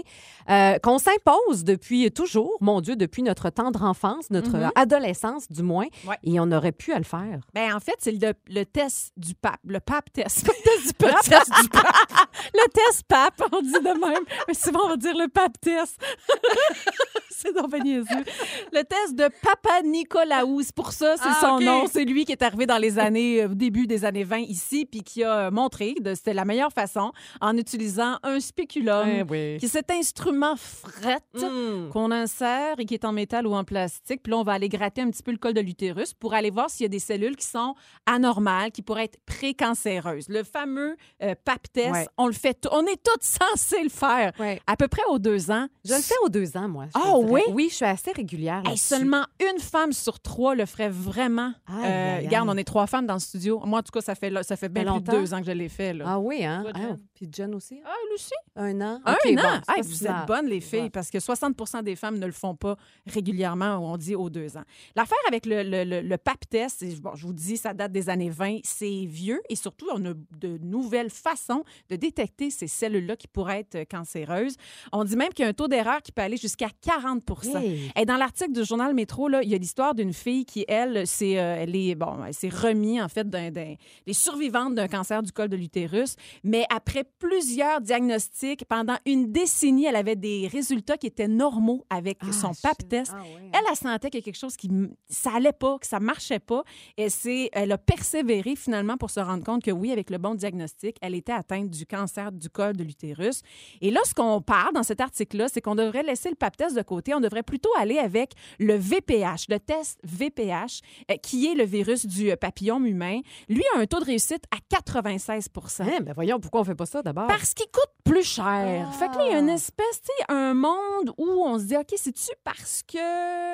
euh, qu'on s'impose depuis toujours, mon Dieu, depuis notre tendre enfance, notre Mhm. adolescence du moins, Ouais. et on aurait pu à le faire. Ben en fait, c'est le, le test du pape, le pape test. Le test du pape. Le test du pape. le test pape, on dit de même. Mais souvent, on va dire le pape test. c'est donc bien niaiseux. Le test de Papa Nicolaou, c'est pour ça, c'est Ah, son nom. C'est lui qui est arrivé dans les années, euh, au début des années 20 ici, puis qui a montré que c'était la meilleure façon en utilisant un spéculum, Eh oui. qui est cet instrument fret Mm. qu'on insère et qui est en métal ou en plastique. Puis là, on va aller gratter un petit peu le col de l'utérus pour aller voir s'il y a des cellules qui sont anormales, qui pourraient être précancéreuses. Le fameux euh, pap test, Ouais. on le fait, on est toutes censés le faire. Ouais. À peu près aux deux ans. Je le fais aux deux ans, moi. Ah, oui? Oui, je suis assez régulière. Hey, là-dessus. seulement une femme sur trois le ferait vraiment. Euh, regarde, aïe. on est trois femmes dans le studio. Moi, en tout cas, ça fait, là- ça fait bien plus de deux ans que je l'ai fait. Là. Ah oui, hein? Toi, Ah, puis Jen aussi? Ah, Lucie? Un an? Un an? pas vous si êtes bonnes, les filles, parce que 60 des femmes ne le font pas régulièrement, on dit aux deux ans. L'affaire avec le, le, le- le PAP test, bon, je vous dis, ça date des années 20, c'est vieux et surtout, on a de nouvelles façons de détecter ces cellules-là qui pourraient être cancéreuses. On dit même qu'il y a un taux d'erreur qui peut aller jusqu'à 40 Hey. Et dans l'article du journal Métro, là, il y a l'histoire d'une fille qui, elle, s'est, euh, elle est, bon, elle s'est remis, en fait, d'un, d'un- les survivantes d'un cancer du col de l'utérus. Mais après plusieurs diagnostics, pendant une décennie, elle avait des résultats qui étaient normaux avec Ah, son pap test. Ah ouais. Elle, elle sentait qu'il y a quelque chose qui ça allait pas, que ça marchait pas. Et c'est, elle a persévéré finalement pour se rendre compte que oui, avec le bon diagnostic, elle était atteinte du cancer du col de l'utérus. Et là, ce qu'on parle dans cet article-là, c'est qu'on devrait laisser le pap test de côté. On devrait plutôt aller avec le VPH, le test VPH, euh, qui est le virus du euh, papillome humain. Lui a un taux de réussite à 96 Hein, ben voyons, pourquoi on fait pas ça d'abord? parce qu'il coûte plus cher. Ah. Fait que là, il y a une espèce, sais, un monde où on se dit, OK, c'est-tu parce que.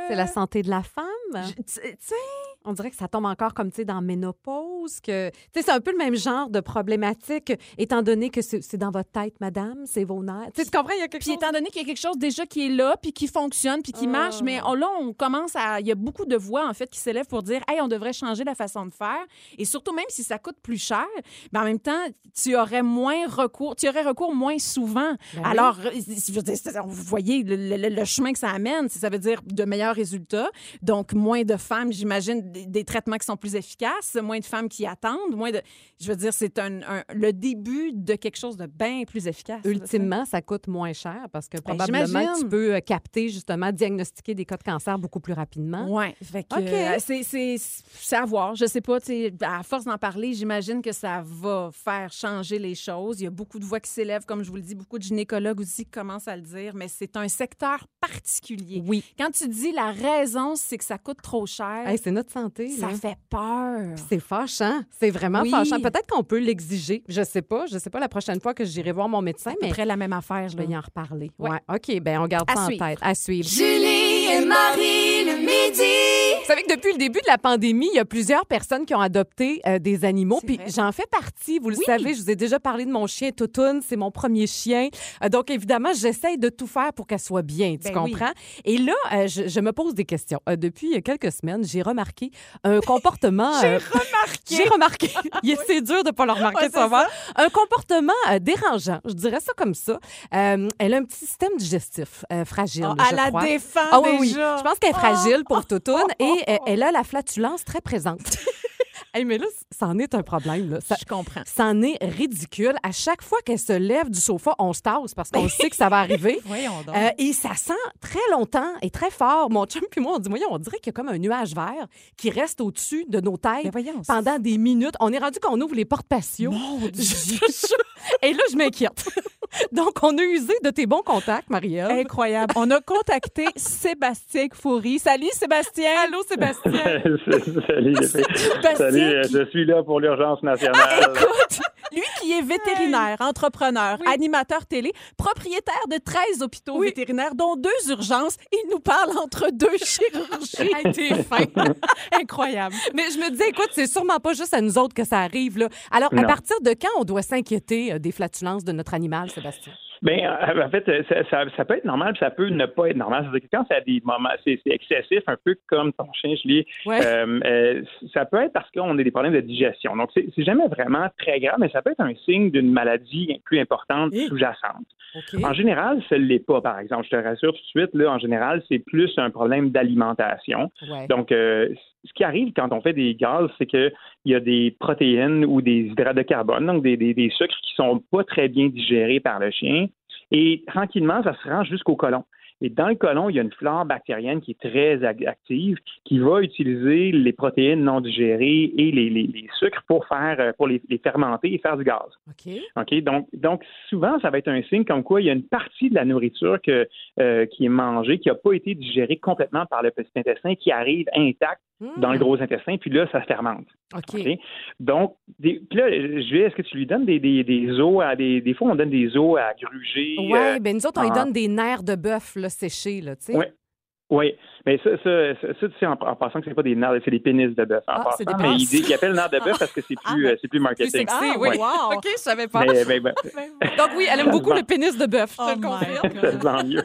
C'est la santé de la femme? Tu sais, On dirait que ça tombe encore comme, tu sais, dans ménopause, que... C'est un peu le même genre de problématique, étant donné que c'est dans votre tête, madame, c'est vos nerfs. Tu comprends, il y a quelque Puis chose... étant donné qu'il y a quelque chose déjà qui est là, puis qui fonctionne, puis qui Ah. marche, mais on- là, on commence à... Il y a beaucoup de voix, en fait, qui s'élèvent pour dire, hey, on devrait changer la façon de faire. Et surtout, même si ça coûte plus cher, ben en même temps, tu aurais moins recours, tu aurais recours moins souvent. Ben. Alors, euh, je veux dire, c'est- vous voyez le, le- le chemin que ça amène, ça veut dire de meilleurs résultats. Donc, moins de femmes, j'imagine, des, des traitements qui sont plus efficaces, moins de femmes qui attendent, moins de... Je veux dire, c'est un, un- le début de quelque chose de bien plus efficace. là. Ultimement, ça coûte moins cher parce que Ben, probablement j'imagine. tu peux euh, capter, justement, diagnostiquer des cas de cancer beaucoup plus rapidement. Oui, fait que OK. euh, c'est- à voir. Je sais pas, à force d'en parler, j'imagine que ça va faire changer les choses. Il y a beaucoup de voix qui s'élèvent, comme je vous le dis, beaucoup de gynécologues aussi qui commencent à le dire, mais c'est un secteur particulier. Oui. Quand tu dis la raison, c'est que ça coûte trop cher, Hey, c'est notre santé. ça là. fait peur. C'est fâchant. C'est vraiment Oui. fâchant. Peut-être qu'on peut l'exiger. Je sais pas. Je sais pas la prochaine fois que j'irai voir mon médecin, mais près la même affaire, je vais y en reparler. Ouais. Ouais. OK, ben on garde À ça suivre. en tête. À suivre. Julie et Marie le midi. Vous savez que depuis le début de la pandémie, il y a plusieurs personnes qui ont adopté euh, des animaux. Puis j'en fais partie. Vous le Oui. savez, je vous ai déjà parlé de mon chien Toutoun. C'est mon premier chien. Euh, donc, évidemment, j'essaye de tout faire pour qu'elle soit bien. Tu Ben oui. comprends? Et là, euh, je, je me pose des questions. Depuis quelques semaines, j'ai remarqué un comportement. J'ai remarqué. J'ai remarqué. C'est dur de ne pas le remarquer, Ouais, voir. Un comportement dérangeant, je dirais ça comme ça. Elle a un petit système digestif fragile, Oh, je à la crois. défense Ah oui, oui. Je pense qu'elle est fragile pour Toutoun oh, et euh, elle a la flatulence très présente. Hey, mais là, ça en est un problème. Là. Ça, Je comprends. c'en est ridicule. À chaque fois qu'elle se lève du sofa, on se tasse parce qu'on sait que ça va arriver. Voyons donc. Euh, et ça sent très longtemps et très fort. Mon chum puis moi, on dit, voyons, on dirait qu'il y a comme un nuage vert qui reste au-dessus de nos têtes pendant des minutes. On est rendu qu'on ouvre les portes patio. Mon Dieu. et là, je m'inquiète. Donc, on a usé de tes bons contacts, Marielle. Incroyable. On a contacté Sébastien Foury. Salut Sébastien. Allô, Sébastien. Salut. Sébastien Euh, je suis là pour l'urgence nationale. Écoute, lui qui est vétérinaire, entrepreneur, animateur télé, propriétaire de 13 hôpitaux Oui. vétérinaires, dont deux urgences, il nous parle entre deux chirurgies. Hey, t'es fin. Incroyable. Mais je me disais, écoute, c'est sûrement pas juste à nous autres que ça arrive. Là. Alors, à partir de quand on doit s'inquiéter euh, des flatulences de notre animal, Sébastien? Ben, euh, en fait, euh, ça, ça, ça peut être normal, puis ça peut ne pas être normal. C'est-à-dire que quand ça des moments, c'est c'est excessif, un peu comme ton chien, je. Ouais. euh, euh, ça peut être parce qu'on a des problèmes de digestion. Donc, c'est c'est jamais vraiment très grave, mais ça peut être un signe d'une maladie plus importante sous-jacente. En général, ce l'est pas, par exemple. Je te rassure tout de suite, là, en général, c'est plus un problème d'alimentation. Ouais. Donc, euh, ce qui arrive quand on fait des gaz, c'est qu'il y a des protéines ou des hydrates de carbone, donc des, des, des sucres qui sont pas très bien digérés par le chien. Et tranquillement, ça se rend jusqu'au côlon. Et dans le côlon, il y a une flore bactérienne qui est très active, qui va utiliser les protéines non digérées et les, les- les sucres pour faire, euh, pour les, les fermenter et faire du gaz. OK. OK? Donc, donc, souvent, ça va être un signe comme quoi il y a une partie de la nourriture que, euh, qui est mangée, qui n'a pas été digérée complètement par le petit intestin, qui arrive dans le Hmm. gros intestin, puis là, ça se fermente. OK. Donc, des, puis là, je vais, est-ce que tu lui donnes des, des, des os à des. Des fois, on donne des os à gruger. Ouais, euh, ben nous autres, on lui ah. donne des nerfs de bœuf là, séchés, là, tu sais. Ouais. Oui, mais ça, ça, ça, ça, tu sais, en, en passant que c'est pas des nerfs, c'est des pénis de bœuf. En Ah, passant, c'est des mais pénis. ils, ils appellent nerfs de bœuf parce que c'est plus, euh, c'est plus Plus marketing. sexy, Ah, oui. wow. OK, je savais pas. Mais, mais, ben, Donc oui, elle aime beaucoup le pénis de bœuf, je Oh te le my confirme. God. ça se vend mieux.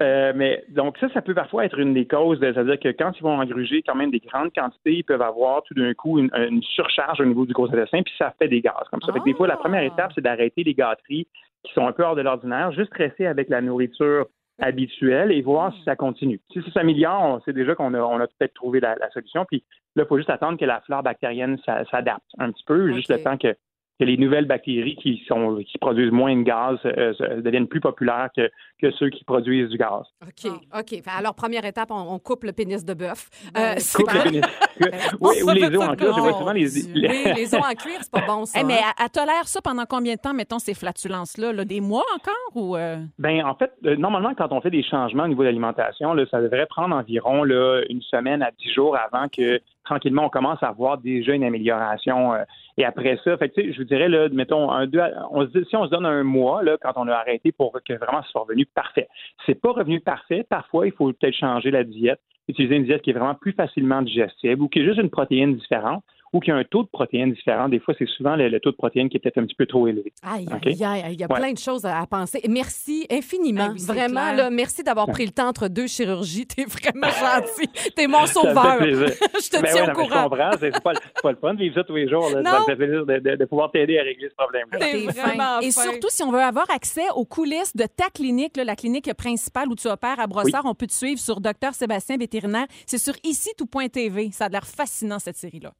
Euh, mais donc ça, ça peut parfois être une des causes, de- c'est-à-dire que quand ils vont engruger quand même des grandes quantités, ils peuvent avoir tout d'un coup une, une surcharge au niveau du gros intestin, puis ça fait des gaz comme ça. Fait que des fois, la première Ah. étape, c'est d'arrêter les gâteries qui sont un peu hors de l'ordinaire, juste rester avec la nourriture habituel et voir si ça continue. Si ça s'améliore, on sait déjà qu'on a, on a peut-être trouvé la, la solution. Puis là, il faut juste attendre que la flore bactérienne s'a- s'adapte un petit peu, juste le temps que, que les nouvelles bactéries qui sont qui produisent moins de gaz euh, deviennent plus populaires que, que ceux qui produisent du gaz. OK, OK. Fait, Alors, première étape, on, on coupe le pénis de bœuf. Euh, Coupe pas- le pénis. oui, ou les os en cuir, je vois souvent les, les- Oui, les os en cuir, c'est pas bon, ça. Eh, mais hein? elle, elle tolère ça pendant combien de temps, mettons, ces flatulences-là? là? Des mois encore ou. euh? Ben, en fait, euh, normalement, quand on fait des changements au niveau de l'alimentation, ça devrait prendre environ là, une semaine à dix jours avant que tranquillement on commence à voir déjà une amélioration. euh, et après ça, fait je vous dirais, là, mettons, un, on si on se donne un mois, là, quand on a arrêté pour que vraiment ce soit revenu parfait. C'est pas revenu parfait. Parfois, il faut peut-être changer la diète, utiliser une diète qui est vraiment plus facilement digestible ou qui est juste une protéine différente ou qui a un taux de protéines différent. Des fois, c'est souvent le, le taux de protéines qui est peut-être un petit peu trop élevé. Aïe, OK? aïe, aïe, il y a Ouais. plein de choses à à penser. Merci infiniment. Ah oui, vraiment, là, merci d'avoir pris le temps entre deux chirurgies. T'es vraiment gentil. T'es mon sauveur. Je te Ben tiens ouais, au non, mais Je courant. comprends. C'est pas, pas le fun de vivre ça tous les jours. là. Non. Ça me fait plaisir de, de- de pouvoir t'aider à régler ce problème-là. Vraiment fin. Et fin. surtout, si on veut avoir accès aux coulisses de ta clinique, là, la clinique principale où tu opères à Brossard, on peut te suivre sur Docteur Sébastien Vétérinaire. C'est sur ici tout.tv. Ça a l'air fascinant, cette série-là.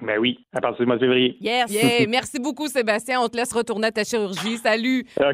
Ben oui, à partir du mois de février. Yes! Yeah, merci beaucoup, Sébastien. On te laisse retourner à ta chirurgie. Salut. OK.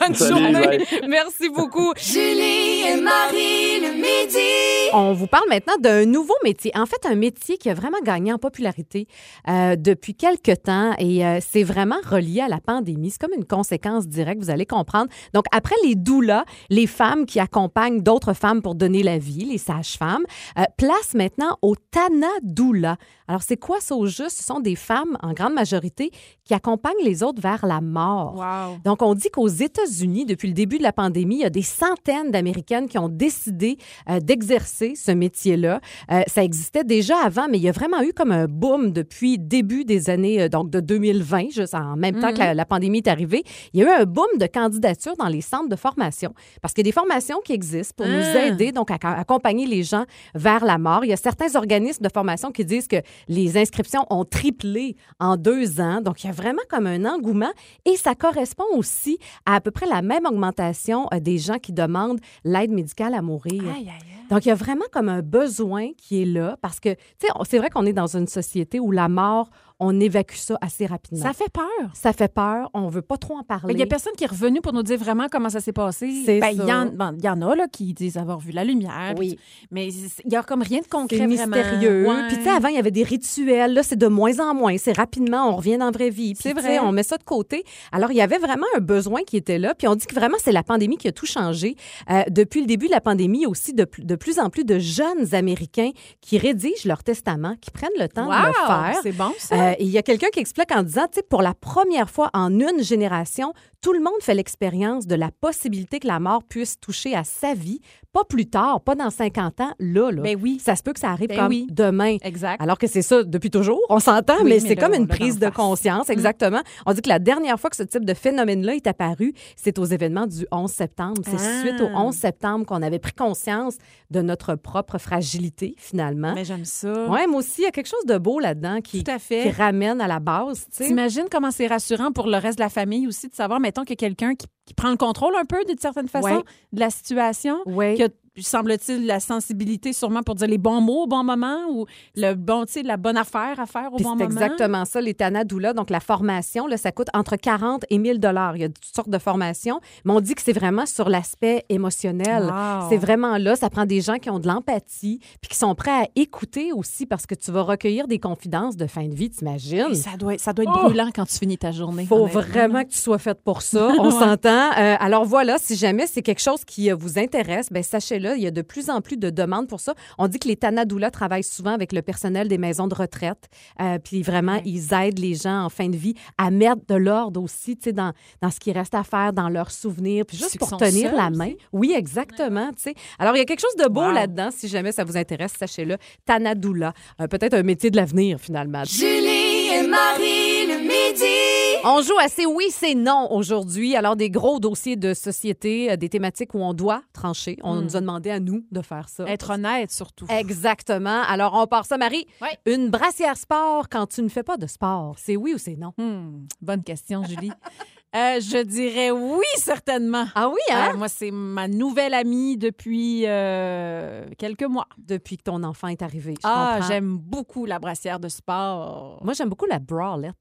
Bonne Salut, journée. bye. Merci beaucoup. Julie et Marie le midi. On vous parle maintenant d'un nouveau métier. En fait, un métier qui a vraiment gagné en popularité euh, depuis quelques temps et euh, c'est vraiment relié à la pandémie. C'est comme une conséquence directe, vous allez comprendre. Donc, après les doulas, les femmes qui accompagnent d'autres femmes pour donner la vie, les sages-femmes, euh, place maintenant au Tana Doula. Alors, c'est quoi ça au juste? Ce sont des femmes, en grande majorité, qui accompagnent les autres vers la mort. Wow. Donc, on dit qu'aux États-Unis, depuis le début de la pandémie, il y a des centaines d'Américaines qui ont décidé euh, d'exercer ce métier-là. Euh, ça existait déjà avant, mais il y a vraiment eu comme un boom depuis début des années, euh, donc de 2020, juste en même temps que la, la pandémie est arrivée. Il y a eu un boom de candidatures dans les centres de formation parce qu'il y a des formations qui existent pour nous Ah. aider, donc à, à accompagner les gens vers la mort. Il y a certains organismes de formation qui disent que les inscriptions ont triplé en deux ans. Donc, il y a vraiment comme un engouement et ça correspond aussi à à peu près la même augmentation euh, des gens qui demandent l'aide médicale à mourir. Aïe, aïe, aïe. Donc, il y a vraiment comme un besoin qui est là parce que, tu sais, c'est vrai qu'on est dans une société où la mort, on évacue ça assez rapidement. Ça fait peur. Ça fait peur, on veut pas trop en parler. Il n'y a personne qui est revenu pour nous dire vraiment comment ça s'est passé. C'est Ben, Il y, en- y a là, qui disent avoir vu la lumière. Oui. Mais il n'y a comme rien de concret mystérieux. Ouais. Puis, tu sais, avant, il y avait des rituels. Là, c'est de moins en moins. C'est rapidement, on revient dans la vraie vie. Puis, C'est vrai. on met ça de côté. Alors, il y avait vraiment un besoin qui était là. Puis, on dit que vraiment, c'est la pandémie qui a tout changé. Euh, depuis le début de la pandémie, aussi de, plus- de plus en plus de jeunes Américains qui rédigent leur testament, qui prennent le temps de le faire. C'est bon, ça. Euh, et il y a quelqu'un qui explique en disant, pour la première fois en une génération, tout le monde fait l'expérience de la possibilité que la mort puisse toucher à sa vie, pas plus tard, pas dans 50 ans, là, là. Ben oui. Ça se peut que ça arrive Ben comme oui. demain. Exact. Alors que c'est ça depuis toujours, on s'entend, Oui, mais, mais c'est comme une prise de face. Mm. conscience, exactement. On dit que la dernière fois que ce type de phénomène-là est apparu, c'est aux événements du 11 septembre. C'est Ah. suite au 11 septembre qu'on avait pris conscience de notre propre fragilité, finalement. Mais j'aime ça. Ouais, moi aussi, il y a quelque chose de beau là-dedans qui, ramène à la base. T'imagines comment c'est rassurant pour le reste de la famille aussi de savoir, mettons, qu'il y a quelqu'un qui, qui prend le contrôle un peu, d'une certaine façon, Ouais. de la situation. Ouais. Qui a, semble-t-il, la sensibilité sûrement pour dire les bons mots au bon moment ou le bon, tu sais, la bonne affaire à faire au Puis bon c'est moment? exactement ça, les Tana Doula. Donc, la formation, là, ça coûte entre 40 et 1000 dollars. Il y a toutes sortes de formations, mais on dit que c'est vraiment sur l'aspect émotionnel. Wow. C'est vraiment là, ça prend des gens qui ont de l'empathie puis qui sont prêts à écouter aussi parce que tu vas recueillir des confidences de fin de vie, t'imagines? Ça doit, être- ça doit être Oh! brûlant quand tu finis ta journée. faut honnêtement. vraiment que tu sois faite pour ça. On Ouais. s'entend. Euh, alors voilà, si jamais c'est quelque chose qui euh, vous intéresse, ben sachez-le, il y a de plus en plus de demandes pour ça. On dit que les Tanadoula travaillent souvent avec le personnel des maisons de retraite. Euh, puis vraiment, ils aident les gens en fin de vie à mettre de l'ordre aussi, tu sais, dans, dans ce qui reste à faire, dans leurs souvenirs, puis juste pour tenir la aussi. main. Oui, exactement, tu sais. Alors, il y a quelque chose de beau Wow. là-dedans, si jamais ça vous intéresse, sachez-le. Tanadoula, Euh, peut-être un métier de l'avenir, finalement. Et Marie le midi. On joue à c'est oui, c'est non aujourd'hui. Alors, des gros dossiers de société, euh, des thématiques où on doit trancher. On nous a demandé à nous de faire ça. Être honnête, surtout. Exactement. Alors, on part ça, Marie. Ouais. Une brassière sport quand tu ne fais pas de sport, c'est oui ou c'est non? Hmm, bonne question, Julie. Euh, je dirais oui, certainement. Ah oui, hein? Euh, moi, c'est ma nouvelle amie depuis euh, quelques mois. Depuis que ton enfant est arrivé. je Ah, j'aime beaucoup la brassière de sport. Moi, j'aime beaucoup la bralette.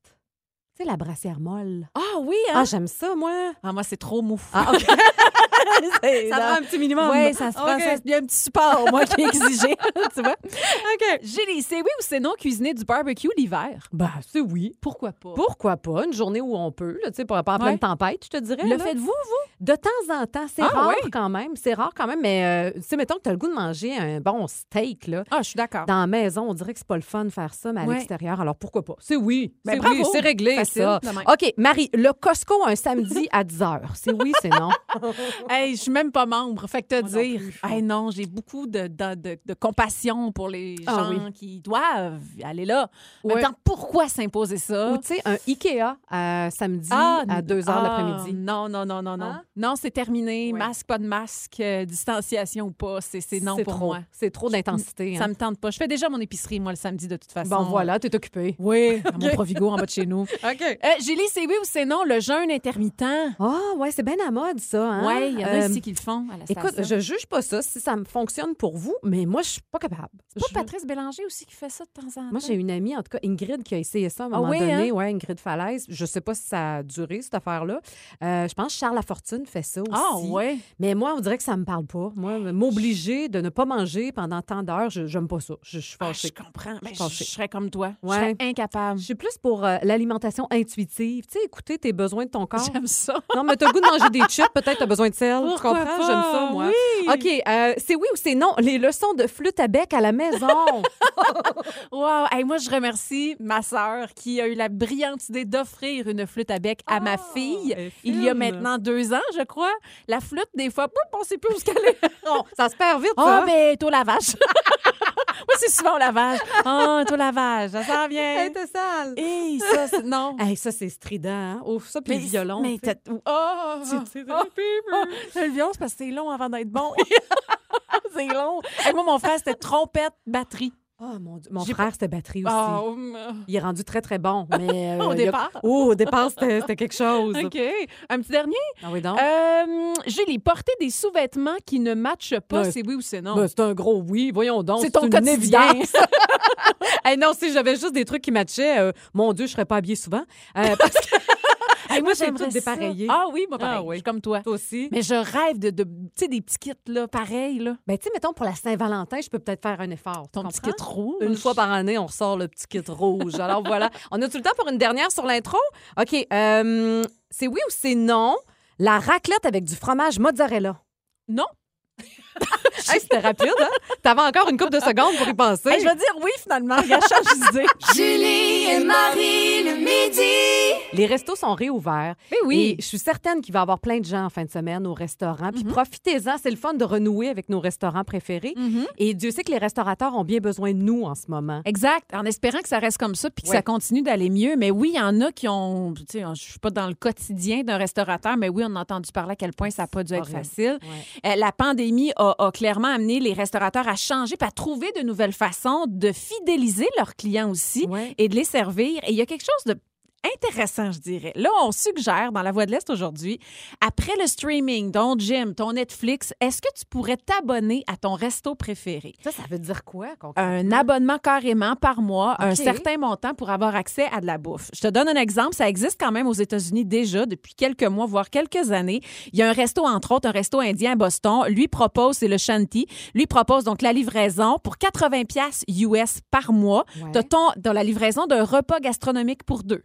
Tu sais, la brassière molle. Ah oui, Ah, hein? j'aime ça, moi. Ah, moi, c'est trop mou. Ah, OK. Ça prend un petit minimum. Oui, ça se prend. Ça- Il y a un petit support, moi, qui est exigé. tu vois? OK. Julie, c'est oui ou c'est non cuisiner du barbecue l'hiver? Ben, c'est oui. Pourquoi pas? Pourquoi pas? Une journée où on peut, tu sais, pas pas en pleine Ouais. tempête, je te dirais. Le faites-vous, vous? De temps en temps. C'est Ah, rare quand même. C'est rare quand même, mais euh, tu sais, mettons que tu as le goût de manger un bon steak, là. Ah, je suis d'accord. Dans la maison, on dirait que c'est pas le fun de faire ça, mais à Ouais. l'extérieur, alors pourquoi pas? C'est oui. Ben, c'est oui, c'est réglé, Facile, ça. OK, Marie, le Costco un samedi à 10 h. C'est oui, c'est non? Hey, je suis même pas membre. Fait que te Moi non dire, plus. hey, non, j'ai beaucoup de, de, de- de compassion pour les Ah gens oui. qui doivent aller là. En Ouais. même temps, pourquoi s'imposer ça? Ou tu sais, un Ikea euh, samedi Ah, à 2 h ah, l'après-midi. Non, non, non, non, non. Hein? Non, c'est terminé. Ouais. Masque, pas de masque, euh, distanciation ou pas, c'est non pour trop. moi. C'est trop d'intensité. Ça hein. me tente pas. Je fais déjà mon épicerie, moi, le samedi, de toute façon. Bon, voilà, t'es occupé. Oui, à mon Provigo en bas de chez nous. OK. Euh, Julie, c'est oui ou c'est non, le jeûne intermittent? Ah, ouais, c'est bien à mode, ça. Hein? Y en a Euh, ici qui le font à la Écoute, station. je juge pas ça si ça me fonctionne pour vous, mais moi, je suis pas capable. C'est pas Je- Patrice Bélanger aussi qui fait ça de temps en temps? Moi, j'ai une amie, en tout cas, Ingrid, qui a essayé ça à un Ah moment oui, donné. hein? Ouais, Ingrid Falaise. Je sais pas si ça a duré, cette affaire-là. Euh, je pense que Charles Lafortune fait ça aussi. Ah, ouais? Mais moi, on dirait que ça me parle pas. Moi, m'obliger de ne pas manger pendant tant d'heures, je j'aime pas ça. Je, je suis Ah, fâchée. je comprends. Mais je, je serais comme toi. Ouais. Je serais incapable. Je suis plus pour euh, l'alimentation intuitive. Tu sais, écouter tes besoins de ton corps. J'aime ça. Non, mais t'as goût de manger des chips, peut-être t'as besoin de sel. Tu Pourquoi comprends? J'aime ça, moi. Oui. OK, euh, c'est oui ou c'est non? Les leçons de flûte à bec à la maison. Wow! Hey, moi, je remercie ma sœur qui a eu la brillante idée d'offrir une flûte à bec à ma fille elle est il y a maintenant deux ans, je crois. La flûte, des fois, poup, on sait plus où se caler. Non, ça se perd vite, Oh, ça. mais t'es au lavage. Moi, c'est souvent au lavage. Oh, t'es au lavage. Ça s'en vient. Hey, t'es sale. Hey, ça, c'est... Non. Hey, ça, c'est strident. Hein? Ouf, ça, puis le violon. Mais t'as- Oh! C'est- Oh! Oh! Le violon, c'est parce que c'est long avant d'être bon. c'est long. Hey, moi, mon frère, c'était trompette, batterie. Oh, mon Dieu. Mon frère, c'était batterie aussi. Oh, Il est rendu très, très bon. Mais, euh, Au a- départ. Oh, au départ, c'était quelque chose. OK. Un petit dernier? Ah oui, donc? Euh, Julie, porter des sous-vêtements qui ne matchent pas, Ouais. c'est oui ou c'est non? Ben, c'est un gros oui. Voyons donc. C'est ton une quotidien. évidence. Hey, non, si j'avais juste des trucs qui matchaient, euh, mon Dieu, je serais pas habillée souvent. Parce que Hey, moi, j'aimerais tout dépareillé. Ah oui, moi, pareil. Ah oui. Je suis comme toi. toi aussi. Mais je rêve de, de tu sais, des petits kits, là, pareils, là. Ben, tu sais, mettons, pour la Saint-Valentin, je peux peut-être faire un effort. Ton petit kit rouge? Une fois par année, on ressort le petit kit rouge. Alors voilà. On a tout le temps pour une dernière sur l'intro? OK. euh, c'est oui ou c'est non? La raclette avec du fromage mozzarella? Non. Hey, c'était rapide, hein? T'avais encore une couple de secondes pour y penser. Hey, je vais dire oui, finalement. Regarde, change d'idée. Julie et Marie. Les restos sont réouverts. Mais oui. Et je suis certaine qu'il va y avoir plein de gens en fin de semaine au restaurant. Mhm. Puis profitez-en, c'est le fun de renouer avec nos restaurants préférés. Mhm. Et Dieu sait que les restaurateurs ont bien besoin de nous en ce moment. Exact. En espérant que ça reste comme ça puis que Ouais. ça continue d'aller mieux. Mais oui, il y en a qui ont. Tu sais, je suis pas dans le quotidien d'un restaurateur, mais oui, on a entendu parler à quel point ça n'a pas dû être Horrible. facile. Ouais. Euh, la pandémie a, a clairement amené les restaurateurs à changer puis à trouver de nouvelles façons de fidéliser leurs clients aussi Ouais. et de les servir. Et il y a quelque chose de intéressant, je dirais. Là, on suggère dans la Voix de l'Est aujourd'hui, après le streaming, ton gym, ton Netflix, est-ce que tu pourrais t'abonner à ton resto préféré? Ça, ça veut dire quoi? un abonnement carrément par mois, un certain montant pour avoir accès à de la bouffe. Je te donne un exemple, ça existe quand même aux États-Unis déjà depuis quelques mois, voire quelques années. Il y a un resto, entre autres, un resto indien à Boston. Lui propose, c'est le Shanty, lui propose donc la livraison pour 80 pièces US par mois. Ouais. T'as ton, dans la livraison d'un repas gastronomique pour deux.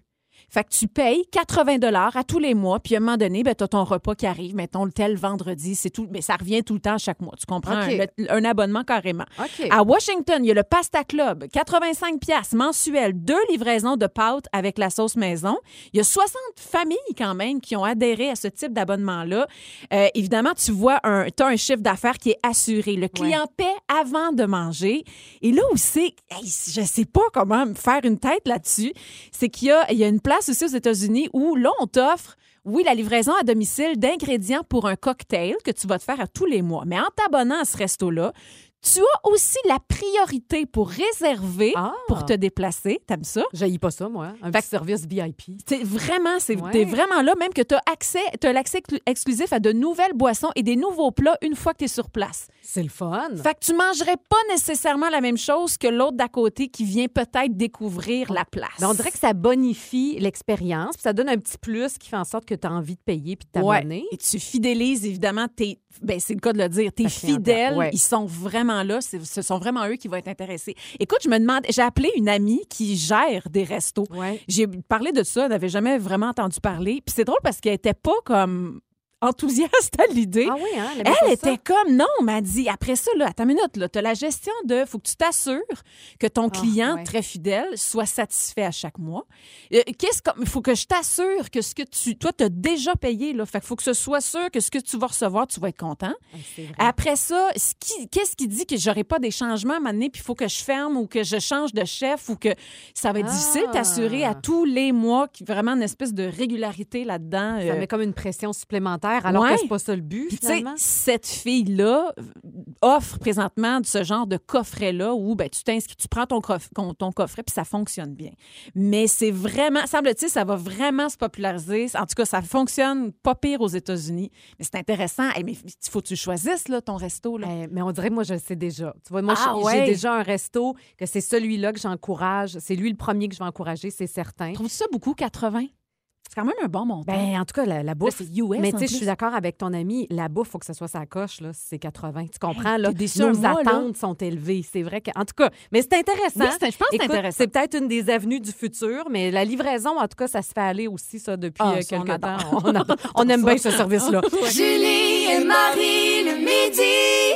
Fait que tu payes 80 dollars à tous les mois, puis à un moment donné, ben, tu as ton repas qui arrive, mettons le tel vendredi, c'est tout, mais ça revient tout le temps chaque mois. Tu comprends? OK. Un, le- un abonnement carrément. À Washington, il y a le Pasta Club, 85 pièces mensuel, deux livraisons de pâtes avec la sauce maison. Il y a 60 familles quand même qui ont adhéré à ce type d'abonnement-là. Euh, évidemment, tu vois, un, as un chiffre d'affaires qui est assuré. Le client paie avant de manger. Et là où c'est, hey, je sais pas comment me faire une tête là-dessus, c'est qu'il y a, il y a une place aussi aux États-Unis où là, on t'offre oui, la livraison à domicile d'ingrédients pour un cocktail que tu vas te faire à tous les mois. Mais en t'abonnant à ce resto-là, Tu as aussi la priorité pour réserver, Ah. pour te déplacer. T'aimes ça? J'haïs pas ça, moi. Un Fait petit service VIP. C'est vraiment, c'est Ouais. t'es vraiment là, même que tu as accès, t'as l'accès exclu- exclusif à de nouvelles boissons et des nouveaux plats une fois que tu es sur place. C'est le fun. Fait que tu mangerais pas nécessairement la même chose que l'autre d'à côté qui vient peut-être découvrir la place. Mais on dirait que ça bonifie l'expérience, puis ça donne un petit plus qui fait en sorte que tu as envie de payer puis de Ouais. t'abonner. Et tu fidélises évidemment tes. Ben, c'est le cas de le dire. Tes fidèles, ouais. ils sont vraiment là. Ce sont vraiment eux qui vont être intéressés. Écoute, je me demande. J'ai appelé une amie qui gère des restos. Ouais. J'ai parlé de ça, n'avait jamais vraiment entendu parler. Puis c'est drôle parce qu'elle était pas comme enthousiaste à l'idée. Ah oui, hein? Elle pas était ça. comme non, m'a dit après ça là, attends une minute là, tu as la gestion de faut que tu t'assures que ton client ouais. très fidèle soit satisfait à chaque mois. Euh, qu'est-ce que faut que je t'assure que ce que tu toi tu as déjà payé là, fait qu'il faut que ce soit sûr que ce que tu vas recevoir, tu vas être content. Ah. Après ça, ce qui- qu'est-ce qui dit que j'aurai pas des changements à un moment donné, puis il faut que je ferme ou que je change de chef ou que ça va être Ah. difficile de t'assurer à tous les mois vraiment une espèce de régularité là-dedans. Ça euh, met comme une pression supplémentaire, alors Ouais. que c'est pas ça le but, puis, tu sais, finalement? cette fille-là offre présentement ce genre de coffret-là où ben, tu t'inscris, tu prends ton, coff- ton, coffret, puis ça fonctionne bien. Mais c'est vraiment, semble-t-il, ça va vraiment se populariser. En tout cas, ça fonctionne pas pire aux États-Unis. Mais c'est intéressant. Hey, mais il faut que tu choisisses là, ton resto. Là. Eh, mais on dirait que moi, je le sais déjà. Tu vois, moi, Ah, j'ai- ouais. j'ai déjà un resto, que c'est celui-là que j'encourage. C'est lui le premier que je vais encourager, c'est certain. Trouves-tu ça beaucoup, 80? C'est quand même un bon montant. Ben, en tout cas, la, bouffe. c'est US. mais tu sais, je suis d'accord avec ton ami, la bouffe, il faut que ce soit sa coche, là, si c'est 80. Tu comprends, là? Nos là. attentes sont élevées. C'est vrai que. En tout cas, mais c'est intéressant. Oui, je pense que c'est intéressant. C'est peut-être une des avenues du futur, mais la livraison, en tout cas, ça se fait aller aussi, ça, depuis Ah, euh, ça, on quelques temps. On, on aime bien ce service-là. Julie et Marie le midi.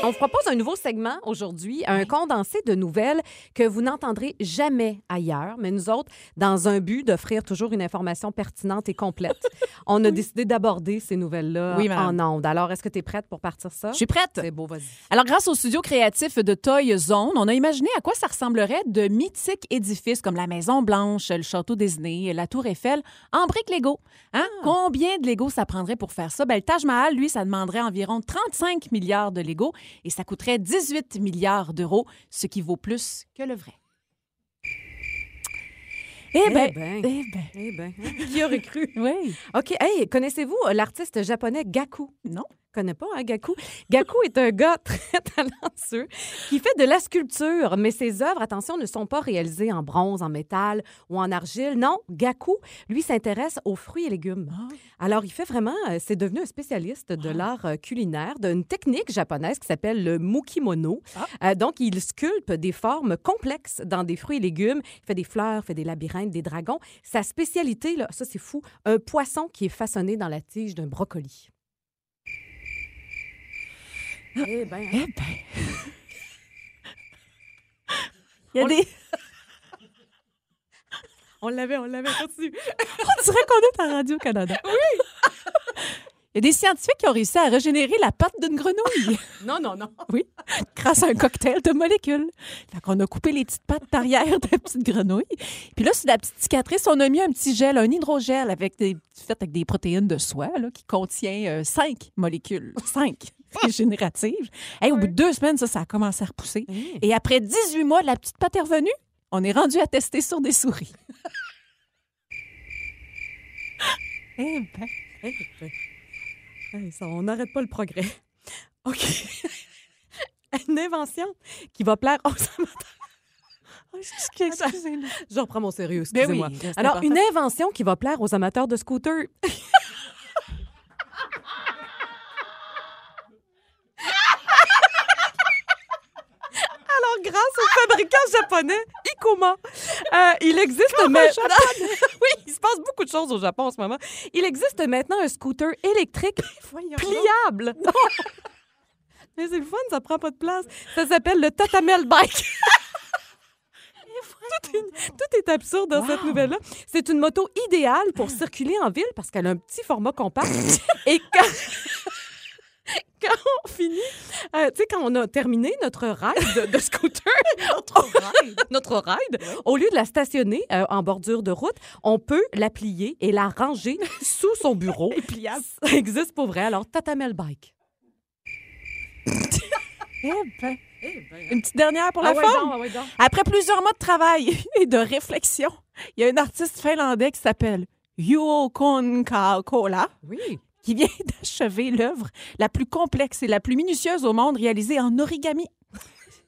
On vous propose un nouveau segment aujourd'hui, un condensé de nouvelles que vous n'entendrez jamais ailleurs, mais nous autres, dans un but d'offrir toujours une information pertinente et complète, on a décidé d'aborder ces nouvelles-là Oui, madame. en ondes. Alors, est-ce que tu es prête pour partir ça? Je suis prête. C'est beau, vas-y. Alors, grâce au studio créatif de Toy Zone, on a imaginé à quoi ça ressemblerait de mythiques édifices comme la Maison Blanche, le Château Disney, la Tour Eiffel, en briques Lego. Hein? Combien de Lego ça prendrait pour faire ça? Ben, le Taj Mahal, lui, ça demanderait environ 35 milliards de Lego et ça coûterait 18 milliards d'euros, ce qui vaut plus que le vrai. Eh Eh ben, ben. eh ben, Eh bien, qui aurait cru? oui. OK. Hey, connaissez-vous l'artiste japonais Gaku? Non. Connais pas, hein, Gaku? Gaku est un gars très talentueux qui fait de la sculpture, mais ses œuvres, attention, ne sont pas réalisées en bronze, en métal ou en argile. Non, Gaku, lui, s'intéresse aux fruits et légumes. Alors, il fait vraiment, euh, c'est devenu un spécialiste de l'art euh, culinaire, d'une technique japonaise qui s'appelle le mukimono. Euh, donc, il sculpte des formes complexes dans des fruits et légumes. Il fait des fleurs, fait des labyrinthes, des dragons. Sa spécialité, là, ça c'est fou, un poisson qui est façonné dans la tige d'un brocoli. Eh ben, Eh ben. Il y a On des. on l'avait, on l'avait, continue. On dirait qu'on est à Radio-Canada. Oui! Il y a des scientifiques qui ont réussi à régénérer la patte d'une grenouille. Non, non, non. Oui, grâce à un cocktail de molécules. Fait qu'on a coupé les petites pattes d'arrière de la petite grenouille. Puis là, sur la petite cicatrice, on a mis un petit gel, un hydrogel avec des, fait avec des protéines de soie là, qui contient euh, cinq molécules. Cinq régénératives. Hey, au bout de deux semaines, ça, ça a commencé à repousser. Et après 18 mois, la petite patte est revenue. On est rendu à tester sur des souris. eh ben. Eh ben. Hey, ça, on n'arrête pas le progrès. OK. Une invention qui va plaire aux amateurs. Excusez-nous. Je reprends mon sérieux, Ben oui, excusez-moi. Alors, une invention qui va plaire aux amateurs de scooters. Alors, grâce au fabricant japonais Ikuma, euh, il existe maintenant... oui, il se passe beaucoup de choses au Japon en ce moment. Il existe maintenant un scooter électrique pliable. Non. Mais c'est le fun, ça prend pas de place. Ça s'appelle le Tatamel Bike. tout, est, tout est absurde dans cette nouvelle-là. C'est une moto idéale pour circuler en ville parce qu'elle a un petit format compact. Et quand, quand on finit, euh, tu sais, quand on a terminé notre ride de, de scooter, notre ride, au lieu de la stationner euh, en bordure de route, on peut la plier et la ranger sous son bureau. Ça existe pour vrai. Alors, Tatamel Bike. Eh ben, Une petite dernière pour la Ah ouais, forme. donc, ah ouais. Après plusieurs mois de travail et de réflexion, il y a un artiste finlandais qui s'appelle Juho Konkala Oui. Qui vient d'achever l'œuvre la plus complexe et la plus minutieuse au monde réalisée en origami.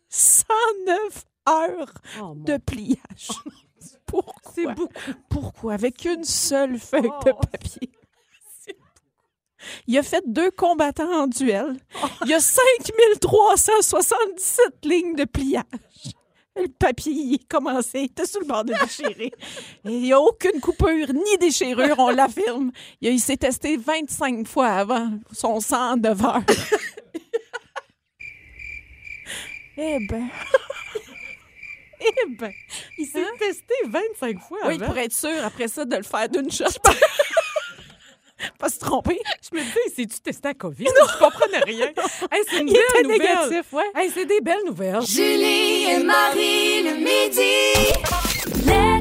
109 heures Oh, de pliage. Pourquoi? C'est beaucoup. Pourquoi? Avec une seule feuille de Oh. papier. Il a fait deux combattants en duel. Il y a 5377 lignes de pliage. Le papier, il commencé, il était sur le bord de déchirer. Et il n'y a aucune coupure ni déchirure, on l'affirme. Il, s'est testé 25 fois avant son 109 heures. eh ben. eh ben. Il s'est testé 25 fois Oui, avant. pour être sûr, après ça, de le faire d'une shot. Pas se tromper. Je me disais, s'est-tu testé à COVID? Je comprenais rien. Hey, c'est une Il belle était nouvelle. négatif, ouais. Hey, c'est des belles nouvelles. Julie et Marie le midi. Les.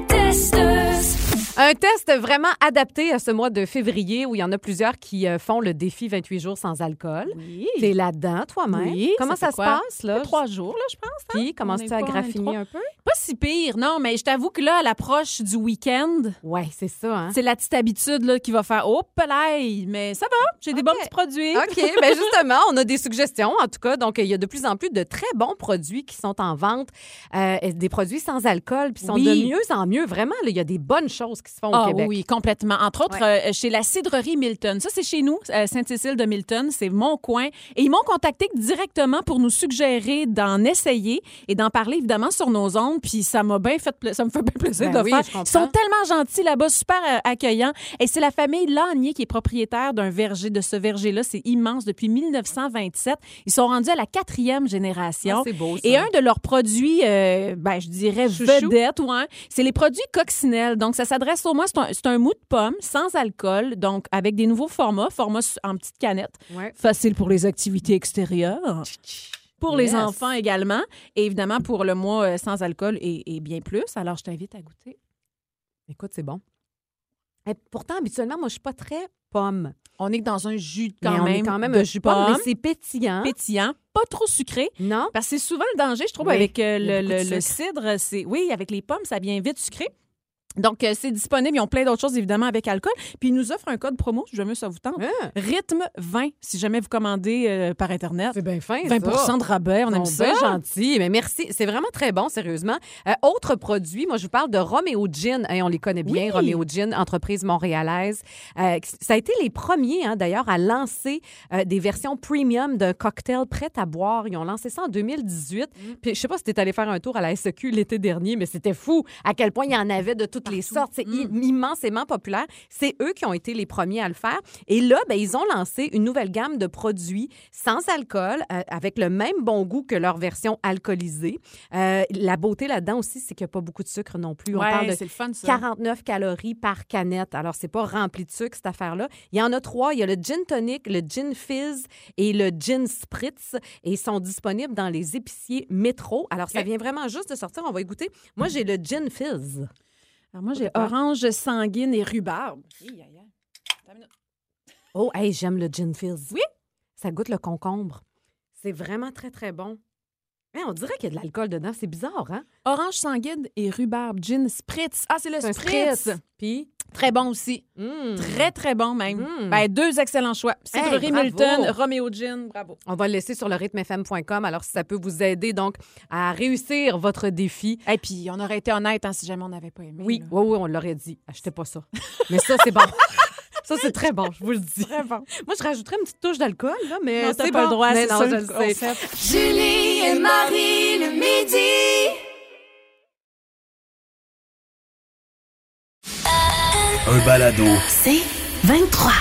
Un test vraiment adapté à ce mois de février où il y en a plusieurs qui euh, font le défi 28 jours sans alcool. Oui. T'es là-dedans toi-même? Oui, Comment ça se passe, là? Trois jours, là, je pense. hein? Puis, commences-tu est à graffiner 23. un peu? Pas si pire, non, mais je t'avoue que là, à l'approche du week-end, Ouais, c'est ça, hein? c'est la petite habitude là, qui va faire « Oh, pelaille! » Mais ça va, j'ai des bons petits produits. OK, bien justement, on a des suggestions, en tout cas. Donc, il y a de plus en plus de très bons produits qui sont en vente, euh, des produits sans alcool, puis sont Oui. de mieux en mieux. Vraiment, là, il y a des bonnes choses qui se font au Ah Québec. oui, complètement. Entre autres, euh, chez la cidrerie Milton. Ça, c'est chez nous, euh, Sainte-Cécile de Milton. C'est mon coin. Et ils m'ont contacté directement pour nous suggérer d'en essayer et d'en parler, évidemment, sur nos ondes. Puis ça m'a bien fait, ça me fait bien plaisir Ben de oui, faire. Ils sont tellement gentils là-bas, super euh, accueillants. Et c'est la famille Lanier qui est propriétaire d'un verger, de ce verger-là. C'est immense depuis 1927. Ils sont rendus à la quatrième génération. Ah, c'est beau, ça. Et un de leurs produits, euh, ben, je dirais Chouchou. vedette, ouais, c'est les produits coccinelles. Donc, ça s'adresse au moins, c'est un, un mou de pomme sans alcool, donc avec des nouveaux formats, format su- en petite canette, Ouais. facile pour les activités extérieures. Pour les enfants également. Et évidemment, pour le mois euh, sans alcool et, et bien plus. Alors, je t'invite à goûter. Écoute, c'est bon. Et pourtant, habituellement, moi, je suis pas très pomme. On est dans un jus quand mais on même. est quand même de un jus pomme, mais c'est pétillant. pétillant, pas trop sucré. non? Parce que c'est souvent le danger, je trouve, Oui, avec euh, le, le- cidre. C'est Oui, avec les pommes, ça vient vite sucré. Donc, euh, c'est disponible. Ils ont plein d'autres choses, évidemment, avec alcool. Puis, ils nous offrent un code promo, si jamais ça vous tente. Ah, Rythme 20, si jamais vous commandez euh, par Internet. c'est bien fin, 20 ça. de rabais, on aime ça. bien gentils. Mais merci. C'est vraiment très bon, sérieusement. Euh, autre produit, moi, je vous parle de Roméo Gin. Hein, on les connaît bien, Oui. Roméo Gin, entreprise montréalaise. Euh, ça a été les premiers, hein, d'ailleurs, à lancer des versions premium d'un cocktail prêt à boire. Ils ont lancé ça en 2018. Mm. Puis, je sais pas si tu allé faire un tour à la SEQ l'été dernier, mais c'était fou à quel point il y en avait de toutes les sortes. C'est Mm. immensément populaire. C'est eux qui ont été les premiers à le faire. Et là, ben, ils ont lancé une nouvelle gamme de produits sans alcool, euh, avec le même bon goût que leur version alcoolisée. Euh, la beauté là-dedans aussi, c'est qu'il n'y a pas beaucoup de sucre non plus. On parle de c'est le fun, ça. 49 calories par canette. Alors, c'est pas rempli de sucre, cette affaire-là. Il y en a trois. Il y a le gin tonic, le gin fizz et le gin spritz. Et ils sont disponibles dans les épiciers métro. Alors, ça vient vraiment juste de sortir. On va y goûter. Moi, j'ai le gin fizz. Alors, moi, j'ai orange sanguine et rhubarbe. Oh, hey, j'aime le gin fizz. Oui? Ça goûte le concombre. C'est vraiment très, très bon. Hein, on dirait qu'il y a de l'alcool dedans. C'est bizarre, hein? Orange sanguine et rhubarbe, gin spritz. Ah, c'est le spritz. spritz. Puis, Très bon aussi. hum, Très, très bon même. Mm. Ben, deux excellents choix. Cidrerie. Milton, Roméo Gin, bravo. on va le laisser sur le rythmefm.com. Alors, si ça peut vous aider donc à réussir votre défi. Et puis, on aurait été honnête hein, si jamais on n'avait pas aimé. Oui, là. oui, oui, on l'aurait dit. Achetez pas ça. Mais ça, c'est bon. ça, c'est très bon, je vous le dis. Très bon. Moi, je rajouterais une petite touche d'alcool, là, mais c'est pas bon. le droit, Mais c'est non, ça je le sais. Julie et Marie le midi. Un balado. C'est 23.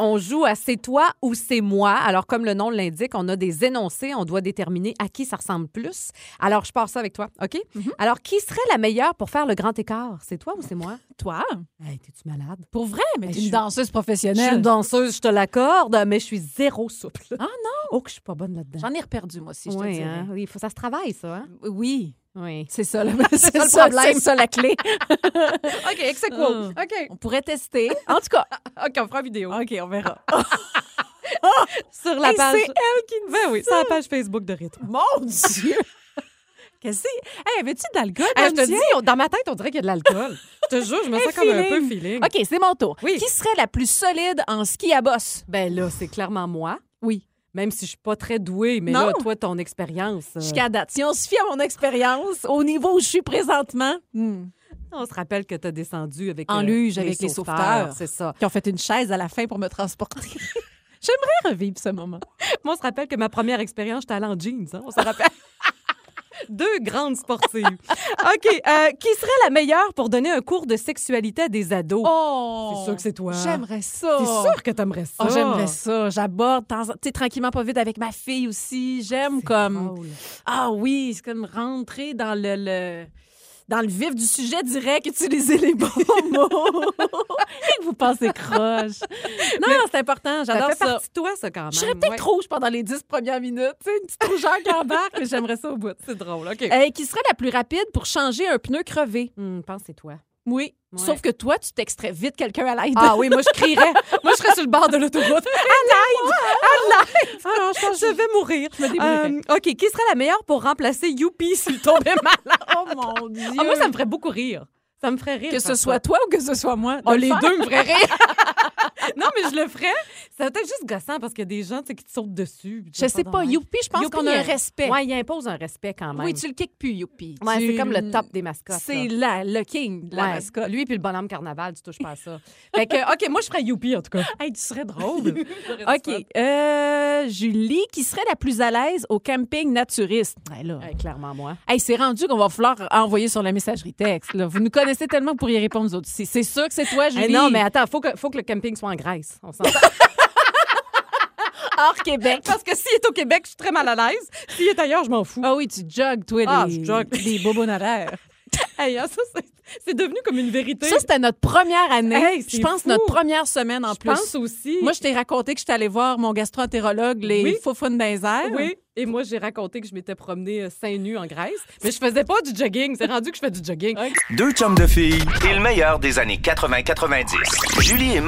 On joue à c'est toi ou c'est moi. Alors, comme le nom l'indique, on a des énoncés. On doit déterminer à qui ça ressemble plus. Alors, je pars ça avec toi, OK? Mhm. Alors, qui serait la meilleure pour faire le grand écart? C'est toi ou c'est moi? Toi? Hey, t'es-tu malade? Pour vrai, mais Ben, t'es une danseuse Je suis une professionnelle. danseuse, je te l'accorde, mais je suis zéro souple. Ah non? Oh, que je suis pas bonne là-dedans. J'en ai reperdu, moi aussi, je te Oui, dirais. hein? oui, faut, ça se travaille, ça. Hein? Oui, Oui. c'est ça, le, c'est ça, le problème. c'est ça la clé. OK, c'est cool. OK. on pourrait tester. En tout cas, OK, on fera une vidéo. OK, on verra. Sur la Hey, page. c'est elle qui nous Ben oui, sur la page Facebook de Rythme. Mon Dieu! Qu'est-ce que c'est? Hey, avais-tu de l'alcool? Hey, je te dis, on- dans ma tête, on dirait qu'il y a de l'alcool. je te jure, je me sens comme un peu feeling. feeling. OK, c'est mon tour. Oui. Qui serait la plus solide en ski à bosse? Ben là, c'est clairement moi. Oui. Même si je suis pas très douée, mais Non. là, toi, ton expérience. euh, Jusqu'à date. Si on se fie à mon expérience, au niveau où je suis présentement, hmm, On se rappelle que tu as descendu avec En euh, luge avec les sauveteurs. C'est ça. qui ont fait une chaise à la fin pour me transporter. J'aimerais revivre ce moment. Moi, on se rappelle que ma première expérience, j'étais allée en jeans. hein, on se rappelle. Deux grandes sportives. OK. euh, qui serait la meilleure pour donner un cours de sexualité à des ados? Oh! C'est sûr que c'est toi. J'aimerais ça. C'est sûr que t'aimerais ça. Oh, j'aimerais ça. J'aborde, tranquillement, pas vite avec ma fille aussi. J'aime comme. drôle. Ah oui, c'est comme rentrer dans le, le- dans le vif du sujet direct, utiliser les bons mots. Et que vous pensez croche. Non, c'est important. Ça J'adore fait ça. partie de toi, ça, quand même. Je serais peut-être Ouais. rouge pendant les dix premières minutes. Tu sais, une petite rougeur qui embarque, mais j'aimerais ça au bout. C'est drôle, OK. Euh, qui serait la plus rapide pour changer un pneu crevé? Hum, pense c'est toi. Oui. Ouais. Sauf que toi, tu t'extrais vite quelqu'un à l'aide. Ah oui, moi, je crierais. moi, je serais sur le bord de l'autoroute. À l'aide! À l'aide! Ah non, je pense Je vais mourir. me. Euh, OK, qui serait la meilleure pour remplacer Youpi s'il tombait malade? Oh mon Dieu. Ah, moi, ça me ferait beaucoup rire. Ça me ferait rire. Que ce soit toi ou que ce soit moi. Oh, le les faire. deux me feraient rire. non, mais je le ferais. Ça va être juste gossant parce qu'il y a des gens qui te sautent dessus. Je sais pas. Youpi, je pense qu'on a un euh, respect. Ouais, il impose un respect quand même. Oui, tu le kicks plus, Youpi. Ouais, Tu- c'est comme le top des mascottes. C'est là. le king de la Ouais. mascotte. Lui puis le bonhomme carnaval, tu touches pas à ça. fait que, OK, moi, je ferais Youpi, en tout cas. Hey, tu serais drôle. OK. Euh, Julie, qui serait la plus à l'aise au camping naturiste? Ouais, là. clairement, moi. Hey, c'est rendu qu'on va falloir envoyer sur la messagerie texte. là. Vous nous connaissez tellement que vous pourriez répondre aux autres. C'est sûr que c'est toi, Julie. Hey, non, mais attends, faut que, faut que le camping soit en Grèce. On s'entend. hors Québec. Parce que s'il est au Québec, je suis très mal à l'aise. S'il est ailleurs, je m'en fous. Ah oui, tu jogues, toi, Ah, les, je jogue. les bobos horaires. Hey, hein, ça, c'est- c'est devenu comme une vérité. Ça, c'était notre première année. Hey, je pense fou. notre première semaine en je plus. pense aussi. Moi, je t'ai raconté que j'étais allée voir mon gastro-entérologue, les Oui. les airs. Oui, et moi, j'ai raconté que je m'étais promenée euh, seins nus en Grèce, mais je faisais pas du jogging. C'est rendu que je fais du jogging. Deux chums de filles et le meilleur des années 80-90. Julie et